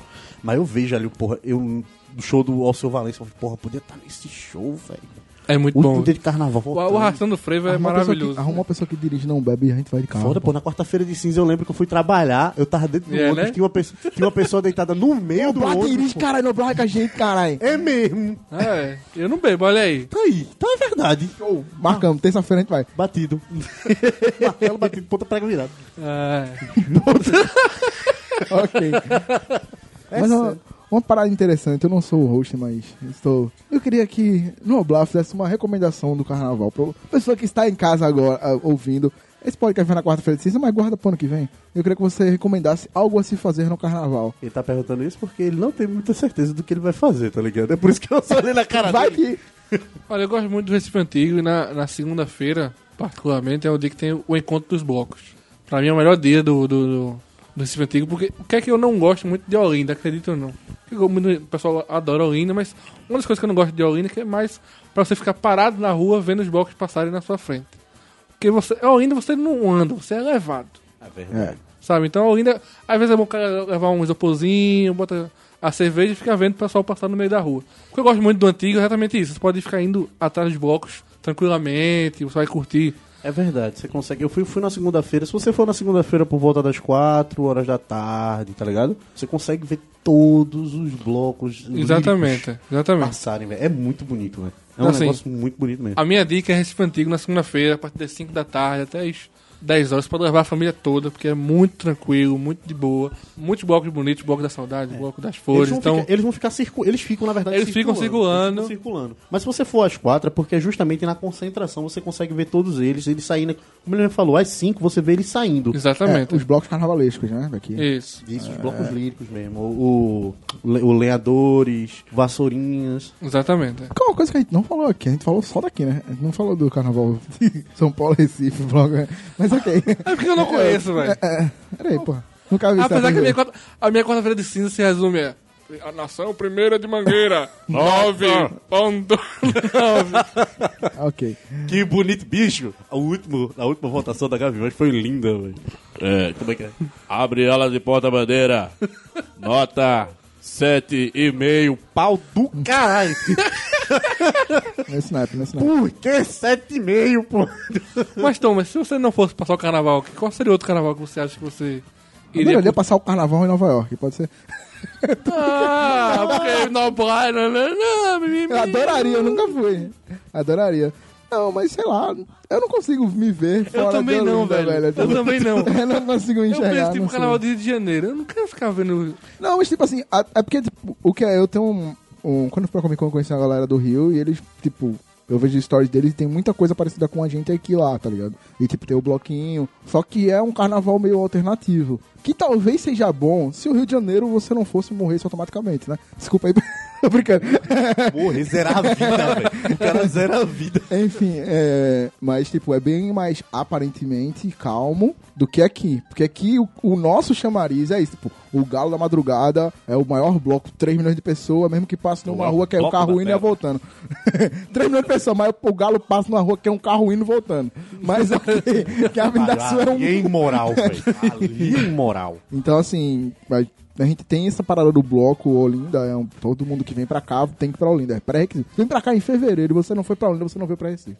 Mas eu vejo ali, porra, eu no show do Alceu Valença, eu falei, porra, podia estar nesse show, velho. É muito bom. dia de carnaval. O, o voltando. arrastando frevo é maravilhoso. que- Arruma uma pessoa que dirige, não bebe e a gente vai de carro. Foda, pô, na quarta-feira de cinza eu lembro que eu fui trabalhar, eu tava dentro do É, ônibus, né? tinha, uma pessoa, tinha uma pessoa deitada no meio do ônibus. dirige, pô. caralho, não Blá com a gente, caralho. É mesmo. É, eu não bebo, olha aí. Tá aí, tá é verdade. Show. Marcamos, terça-feira a gente vai. Batido. Martelo batido, ponta prega virado. É. ok. mas uma, parada interessante, eu não sou o host, mas estou. Eu queria que no Oblá fizesse uma recomendação do carnaval pra pessoa que está em casa agora ah, ouvindo. Esse podcast vai na quarta-feira de cinza, mas guarda pro ano que vem. Eu queria que você recomendasse algo a se fazer no carnaval. Ele tá perguntando isso porque ele não tem muita certeza do que ele vai fazer, tá ligado? É por isso que eu só olhei na cara Vai dele. que. Olha, eu gosto muito do Recife Antigo e na, na segunda-feira, particularmente, é o dia que tem o encontro dos blocos. Pra mim é o melhor dia do, do, do, do Recife Antigo, porque o que é que eu não gosto muito de Olinda, acredito ou não? O pessoal adora Olinda, mas uma das coisas que eu não gosto de Olinda é que é mais pra você ficar parado na rua vendo os blocos passarem na sua frente. Porque você, Olinda você não anda, você é levado. É verdade. É. Sabe? Então ainda. Às vezes é bom o cara levar um isoporzinho, bota a cerveja e fica vendo o pessoal passar no meio da rua. O que eu gosto muito do antigo é exatamente isso. Você pode ficar indo atrás dos blocos tranquilamente, você vai curtir. É verdade, você consegue. Eu fui, fui na segunda-feira. Se você for na segunda-feira por volta das 4 horas da tarde, tá ligado? Você consegue ver todos os blocos Exatamente, exatamente. passarem, velho. É muito bonito, velho. É um Assim, negócio muito bonito mesmo. A minha dica é Recife Antigo na segunda-feira, a partir das 5 da tarde até as 10 horas, você pode levar a família toda, porque é muito tranquilo, muito de boa. Muitos blocos bonitos, bloco da saudade, bloco das Eles flores. vão, Então, ficar, eles vão ficar circu... Eles ficam, na verdade, Eles ficam circulando. Eles ficam circulando. Mas se você for às quatro, é porque justamente na concentração você consegue ver todos eles. Eles saindo. Como ele falou, às cinco você vê eles saindo. É, exatamente. os blocos carnavalescos, né? Daqui. Isso. Isso, os blocos líricos mesmo. O, o, o Lenhadores, Vassourinhas. Exatamente. é. É uma coisa que a gente não falou aqui, a gente falou só daqui, né? A gente não falou do carnaval de São Paulo, Recife, bloco, né? Mas ok. É porque eu não conheço, velho. É, peraí, pô. Nunca vi Apesar que a minha, quarta- a minha quarta-feira de cinza se resume a... A nação primeira de Mangueira. Nove ponto nove. Ok. Que bonito bicho! O último, a última votação da Gaviões foi linda, velho. É, como é que é? Abre ela de porta-bandeira. Nota sete e meio. Pau do caralho! Nesse naipe, nesse naipe. Por que 7,5, pô? Mas, Tom, mas se você não fosse passar o carnaval, qual seria outro carnaval que você acha que você Eu iria... ia passar o carnaval em Nova York, pode ser? Ah, porque não vai, não, não, não. Eu adoraria, eu nunca fui. Adoraria. Não, mas sei lá, eu não consigo me ver Eu fora também de não, Olinda, velho. Eu também não. Eu não consigo me Eu enxergar. penso, tipo, não o carnaval sei. de Rio de Janeiro. Eu não quero ficar vendo... Não, mas tipo assim, é porque tipo, o que é, eu tenho um, um- Quando eu fui pra Comic Con eu conheci a galera do Rio e eles, tipo, eu vejo stories deles e tem muita coisa parecida com a gente aqui lá, tá ligado? E tipo, tem o bloquinho. Só que é um carnaval meio alternativo. Que talvez seja bom se o Rio de Janeiro você não fosse morrer automaticamente, né? Desculpa aí. Tô brincando. Porra, zerar a vida, velho. O cara zera a vida. Enfim, é, mas tipo, é bem mais aparentemente calmo do que aqui. Porque aqui o, o nosso chamariz é isso, tipo, o Galo da Madrugada é o maior bloco, 3 milhões de pessoas, mesmo que passe numa rua que é um carro indo e é terra. voltando. 3 milhões de pessoas, mas o Galo passa numa rua que é um carro indo e voltando. Mas aqui, que a Avenida Sul é um... Ali é imoral, velho. Ali é imoral. Então, assim, a, a gente tem essa parada do bloco Olinda, é um- todo mundo que vem pra cá tem que ir pra Olinda. É pré-requisito. Vem pra cá em fevereiro, você não foi pra Olinda, você não veio pra Recife.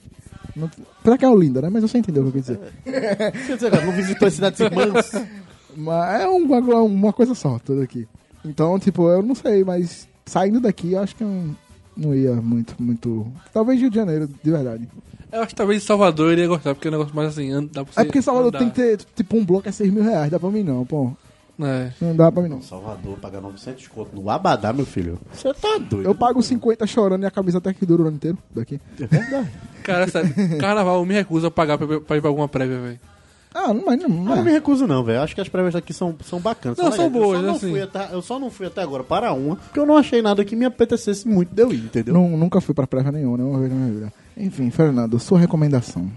Não, pra cá é Olinda, né? Mas você entendeu o que eu quis dizer. Quer dizer, cara, não visitou a cidade irmãs? Mas é um bagulho- uma coisa só, tudo aqui. Então, tipo, eu não sei, mas saindo daqui, eu acho que eu não, não ia muito, muito... Talvez Rio de Janeiro, de verdade. Eu acho que talvez Salvador iria gostar, porque é um negócio mais assim, dá pra você É porque Salvador andar. tem que ter, tipo, um bloco é 6 mil reais, dá pra mim não, pô. É. Não dá pra mim não. Salvador, pagar 900 conto no Abadá, meu filho. Você tá doido. Eu pago 50 chorando e a camisa até que dura o ano inteiro daqui. É. Cara, sério, carnaval eu me recuso a pagar pra, pra ir pra alguma prévia, velho. Ah, não, mas não, Eu não me recuso não, velho. Acho que as prévias aqui são, são bacanas. Não, são legais. boas, eu só, não assim. fui até, eu só não fui até agora para uma, porque eu não achei nada que me apetecesse muito de eu ir, entendeu? Não, nunca fui pra prévia nenhuma, nenhuma vez na minha vida. Enfim, Fernando, sua recomendação.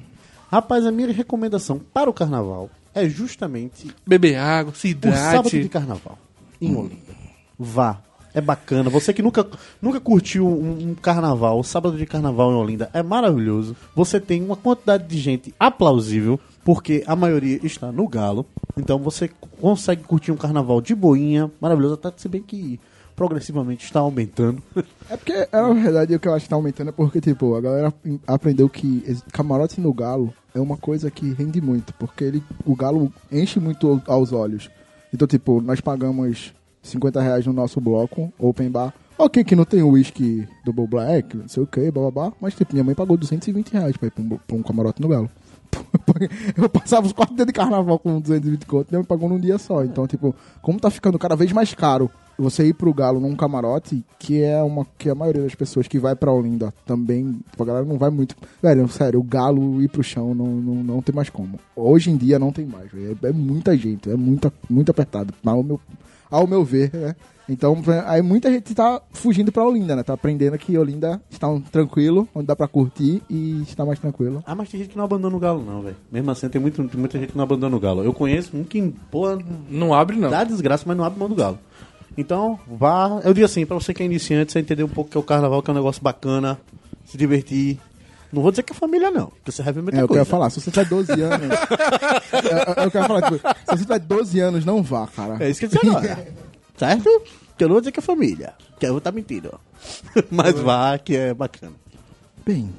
Rapaz, a minha recomendação para o carnaval é justamente Beber água, se o sábado de hidrate. carnaval em Olinda. Vá. É bacana. Você que nunca, nunca curtiu um, um carnaval, o sábado de carnaval em Olinda é maravilhoso. Você tem uma quantidade de gente aplausível, porque a maioria está no galo. Então você consegue curtir um carnaval de boinha, maravilhoso, até se bem que progressivamente está aumentando. É porque, é, na verdade, o que eu acho que tá aumentando é porque, tipo, a galera aprendeu que camarote no galo é uma coisa que rende muito, porque ele, o galo enche muito aos olhos. Então, tipo, nós pagamos 50 reais no nosso bloco, open bar. Ok, que não tem o whisky double black, não sei o que, blá. Mas, tipo, minha mãe pagou 220 reais pra ir pra um, pra um camarote no galo. Eu passava os quatro dias de carnaval com 220 conto, minha mãe pagou num dia só. Então, tipo, como tá ficando cada vez mais caro você ir pro Galo num camarote, que é uma que a maioria das pessoas que vai pra Olinda também, tipo, a galera não vai muito. Velho, sério, o Galo ir pro chão não, não, não tem mais como. Hoje em dia não tem mais, velho. É, é muita gente, é muita, muito apertado, ao meu, ao meu ver, né? Então, aí muita gente tá fugindo pra Olinda, né? Tá aprendendo que Olinda está um tranquilo, onde dá pra curtir e está mais tranquilo. Ah, mas tem gente que não abandona o galo, não, velho. Mesmo assim, tem, muito, tem muita gente que não abandona o galo. Eu conheço um que, pô, Não abre, não. dá desgraça, mas não abre mão do galo. Então, vá. Eu digo assim, pra você que é iniciante, você entender um pouco que é o carnaval, que é um negócio bacana, se divertir. Não vou dizer que é família, não, porque você vai ver muita É, eu coisa. quero falar, se você tiver 12 anos. eu, eu quero falar, tipo, se você tiver 12 anos, não vá, cara. É isso que eu disse agora. certo? Que eu não vou dizer que é família. Que eu vou estar mentindo. Mas vá, que é bacana. Bem,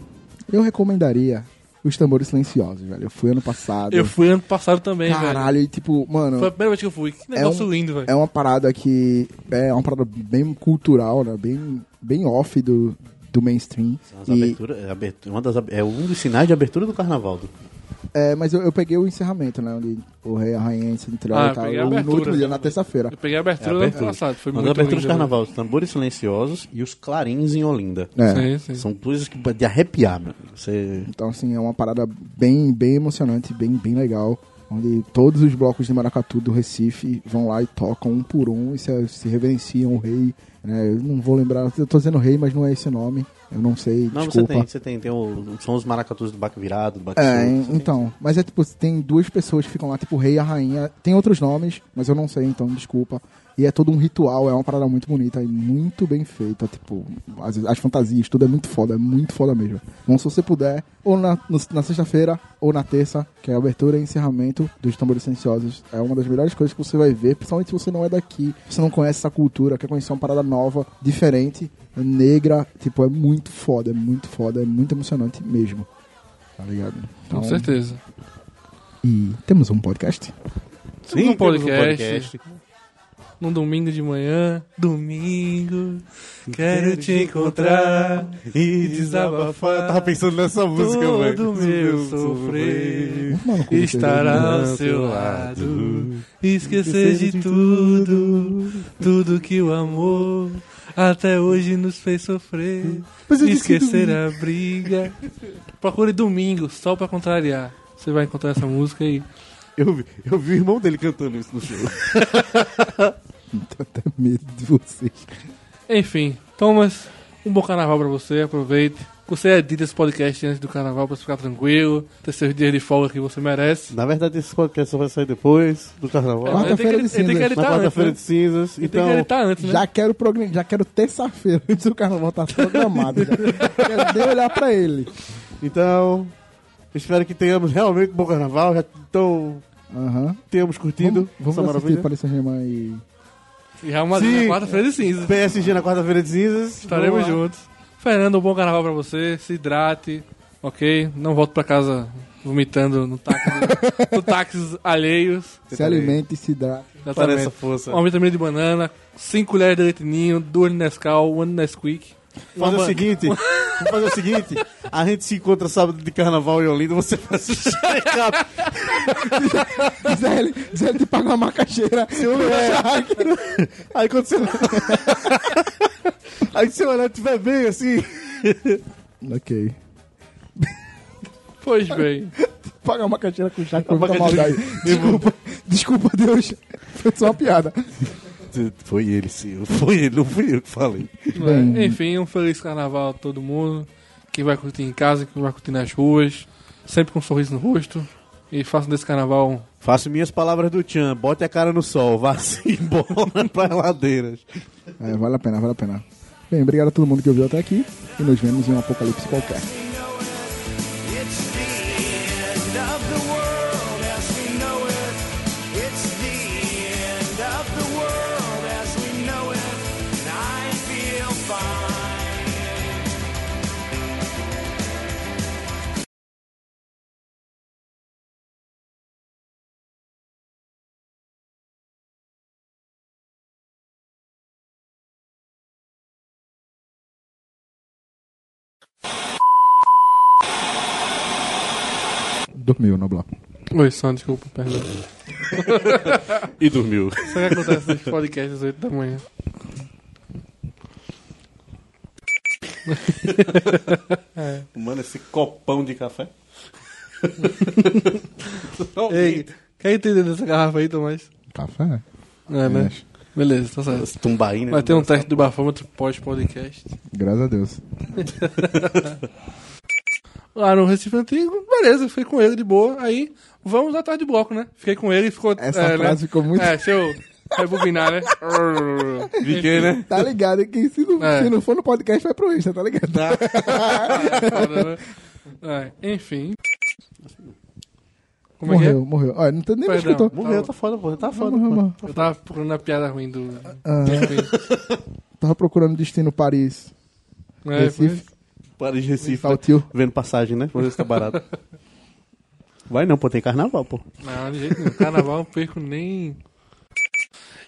eu recomendaria os tambores silenciosos, velho. Eu fui ano passado. Eu fui ano passado também, velho. Caralho, e tipo, mano. Foi a primeira vez que eu fui. Que negócio um- lindo, velho. É uma parada que. É uma parada bem cultural, né? Bem, bem off do, do mainstream. As E, aberturas, é, abertura, uma das, é um dos sinais de abertura do carnaval. do- É, mas eu, eu peguei o encerramento, né? Onde o rei a rainha se entregaram Ah, e tal. peguei a No abertura. último dia, na terça-feira. Eu peguei a abertura É a do ano abertura. passado. Foi Mas muito a abertura de linda, carnaval, os tambores silenciosos e os clarins em Olinda. É. Sim, sim. São coisas que de arrepiar, meu. amigo. Você... Então, assim, é uma parada bem, bem emocionante, bem, bem legal. Onde todos os blocos de maracatu do Recife vão lá e tocam um por um e se, se reverenciam o rei. né? Eu não vou lembrar, eu tô dizendo rei, mas não é esse nome. Eu não sei, Não, você desculpa. tem, você tem, tem o, são os maracatus do baque virado, do baque É, você então. Mas é tipo, tem duas pessoas que ficam lá, tipo o rei e a rainha. Tem outros nomes, mas eu não sei, então desculpa. E é todo um ritual, é uma parada muito bonita e muito bem feita. Tipo, as, as fantasias, tudo é muito foda, é muito foda mesmo. Então, se você puder, ou na, no- na sexta-feira, ou na terça, que é a abertura e encerramento dos tambores silenciosos, é uma das melhores coisas que você vai ver, principalmente se você não é daqui, você não conhece essa cultura, quer conhecer uma parada nova, diferente, negra. Tipo, é muito foda, é muito foda, é muito emocionante mesmo. Tá ligado? Com certeza. E temos um podcast. Temos um temos podcast. Num domingo de manhã, domingo, quero te encontrar e desabafar Tava pensando nessa música, velho. todo meu sofrer, Mano, com estar vocês, ao seu lado, esquecer de tudo, tudo que o amor até hoje nos fez sofrer, Mas eu disse esquecer a briga. Procure domingo, só pra contrariar. Você vai encontrar essa música aí. Eu vi, eu vi o irmão dele cantando isso no show. Tenho até medo de vocês. Enfim, Thomas, um bom carnaval pra você, aproveite. Você edita esse podcast antes do carnaval pra ficar tranquilo, ter seus dias de folga que você merece. Na verdade, esse podcast só vai sair depois do carnaval. É, ele tem que- Quarta-feira de ele tem que cinzas. Editar antes, quarta-feira né? de cinzas. Ele tem Então, que editar antes, né? Já quero programa, já quero terça-feira, antes do carnaval tá programado. Já. Quero nem olhar pra ele. então, espero que tenhamos realmente um bom carnaval. Já, então, Aham. tenhamos curtido Vamos, vamos assistir maravilha. Paris Saint-Germain e... E Real Madrid Sim. na quarta-feira de cinza. PSG na quarta-feira de cinzas. Estaremos juntos. Fernando, um bom carnaval pra você. Se hidrate, ok? Não volte pra casa vomitando no táxi, no táxis alheios. se alimente e se hidrate. Para Exatamente. essa força. Uma vitamina de banana, 5 colheres de leite ninho, 2 de Nescau, 1 de Nesquik. Fazer o seguinte, vamos fazer o seguinte, a gente se encontra sábado de carnaval em Olinda, você faz o check-up. Diz ele, diz ele te paga uma macaxeira. É. Aí quando você... Aí se você olhar estiver bem assim, ok. Pois bem. Paga uma macaxeira com chá com muita maldade. Desculpa, desculpa, Deus. Foi só uma piada. Foi ele sim, foi ele, não fui eu que falei. Bem. Enfim, um feliz carnaval a todo mundo. Quem vai curtir em casa, quem vai curtir nas ruas. Sempre com um sorriso no rosto. E façam desse carnaval Faço minhas palavras do Tchan, bote a cara no sol, vá-se embora para ladeiras. É, vale a pena, vale a pena. Bem, obrigado a todo mundo que ouviu até aqui. E nos vemos em um apocalipse qualquer. Dormiu, Noblar. Oi, Sam, desculpa, perdão. E dormiu. Isso é que acontece nos podcasts às 8 da manhã. Mano, esse copão de café. Ei, quer entender dessa garrafa aí, Tomás? Café? É, né? É, Beleza, tá certo. Esse tumbaína. Vai ter um teste do bafômetro pós-podcast. Graças a Deus. Lá no Recife Antigo, beleza, fiquei com ele de boa. Aí, vamos atrás de bloco, né? Fiquei com ele e ficou. Essa é, frase né? ficou muito. É, deixa eu rebobinar, né? Fiquei, né? Tá ligado que se não, É. se não for no podcast, vai pro Insta, tá ligado? Foda, né? É, enfim. Como é que é? morreu, morreu. Olha, não tem nem me Perdão. escutou. Morreu, tá foda, porra. Tá foda, Morreu, pô. morreu. Eu tava procurando a piada ruim do. Ah, tava procurando destino Paris. É, Recife. Paris, Recife. Saltiu. Vendo passagem, né? Vamos ver se tá barato. Vai não, pô. Tem carnaval, pô. Não, de jeito nenhum. Carnaval eu não perco nem.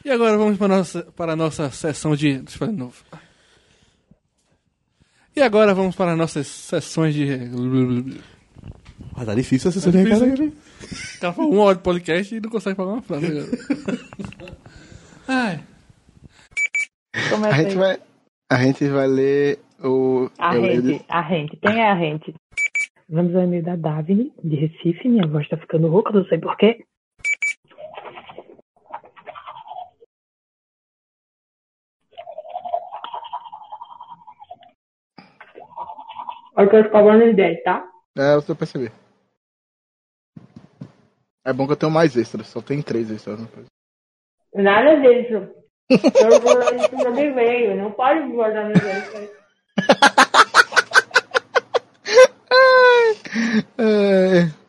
E agora vamos para a nossa, para a nossa sessão de. Deixa eu fazer de novo. E agora vamos para as nossas sessões de. Mas tá difícil essa recado aqui. O cara falou uma hora de podcast e não consegue falar uma frase. cara. Ai, Começa A gente aí. vai, a gente vai ler o. A eu leio de- rente, a rente. Quem é a rente? Vamos ao e-mail da Davine, de Recife. Minha voz tá ficando rouca, não sei porquê. Eu tô os dentes, tá? É, eu tô percebendo. É bom que eu tenho mais extras, só tem três extras. Né? Nada disso. Eu vou lá no meu e-mail, não pode guardar meus extras. é...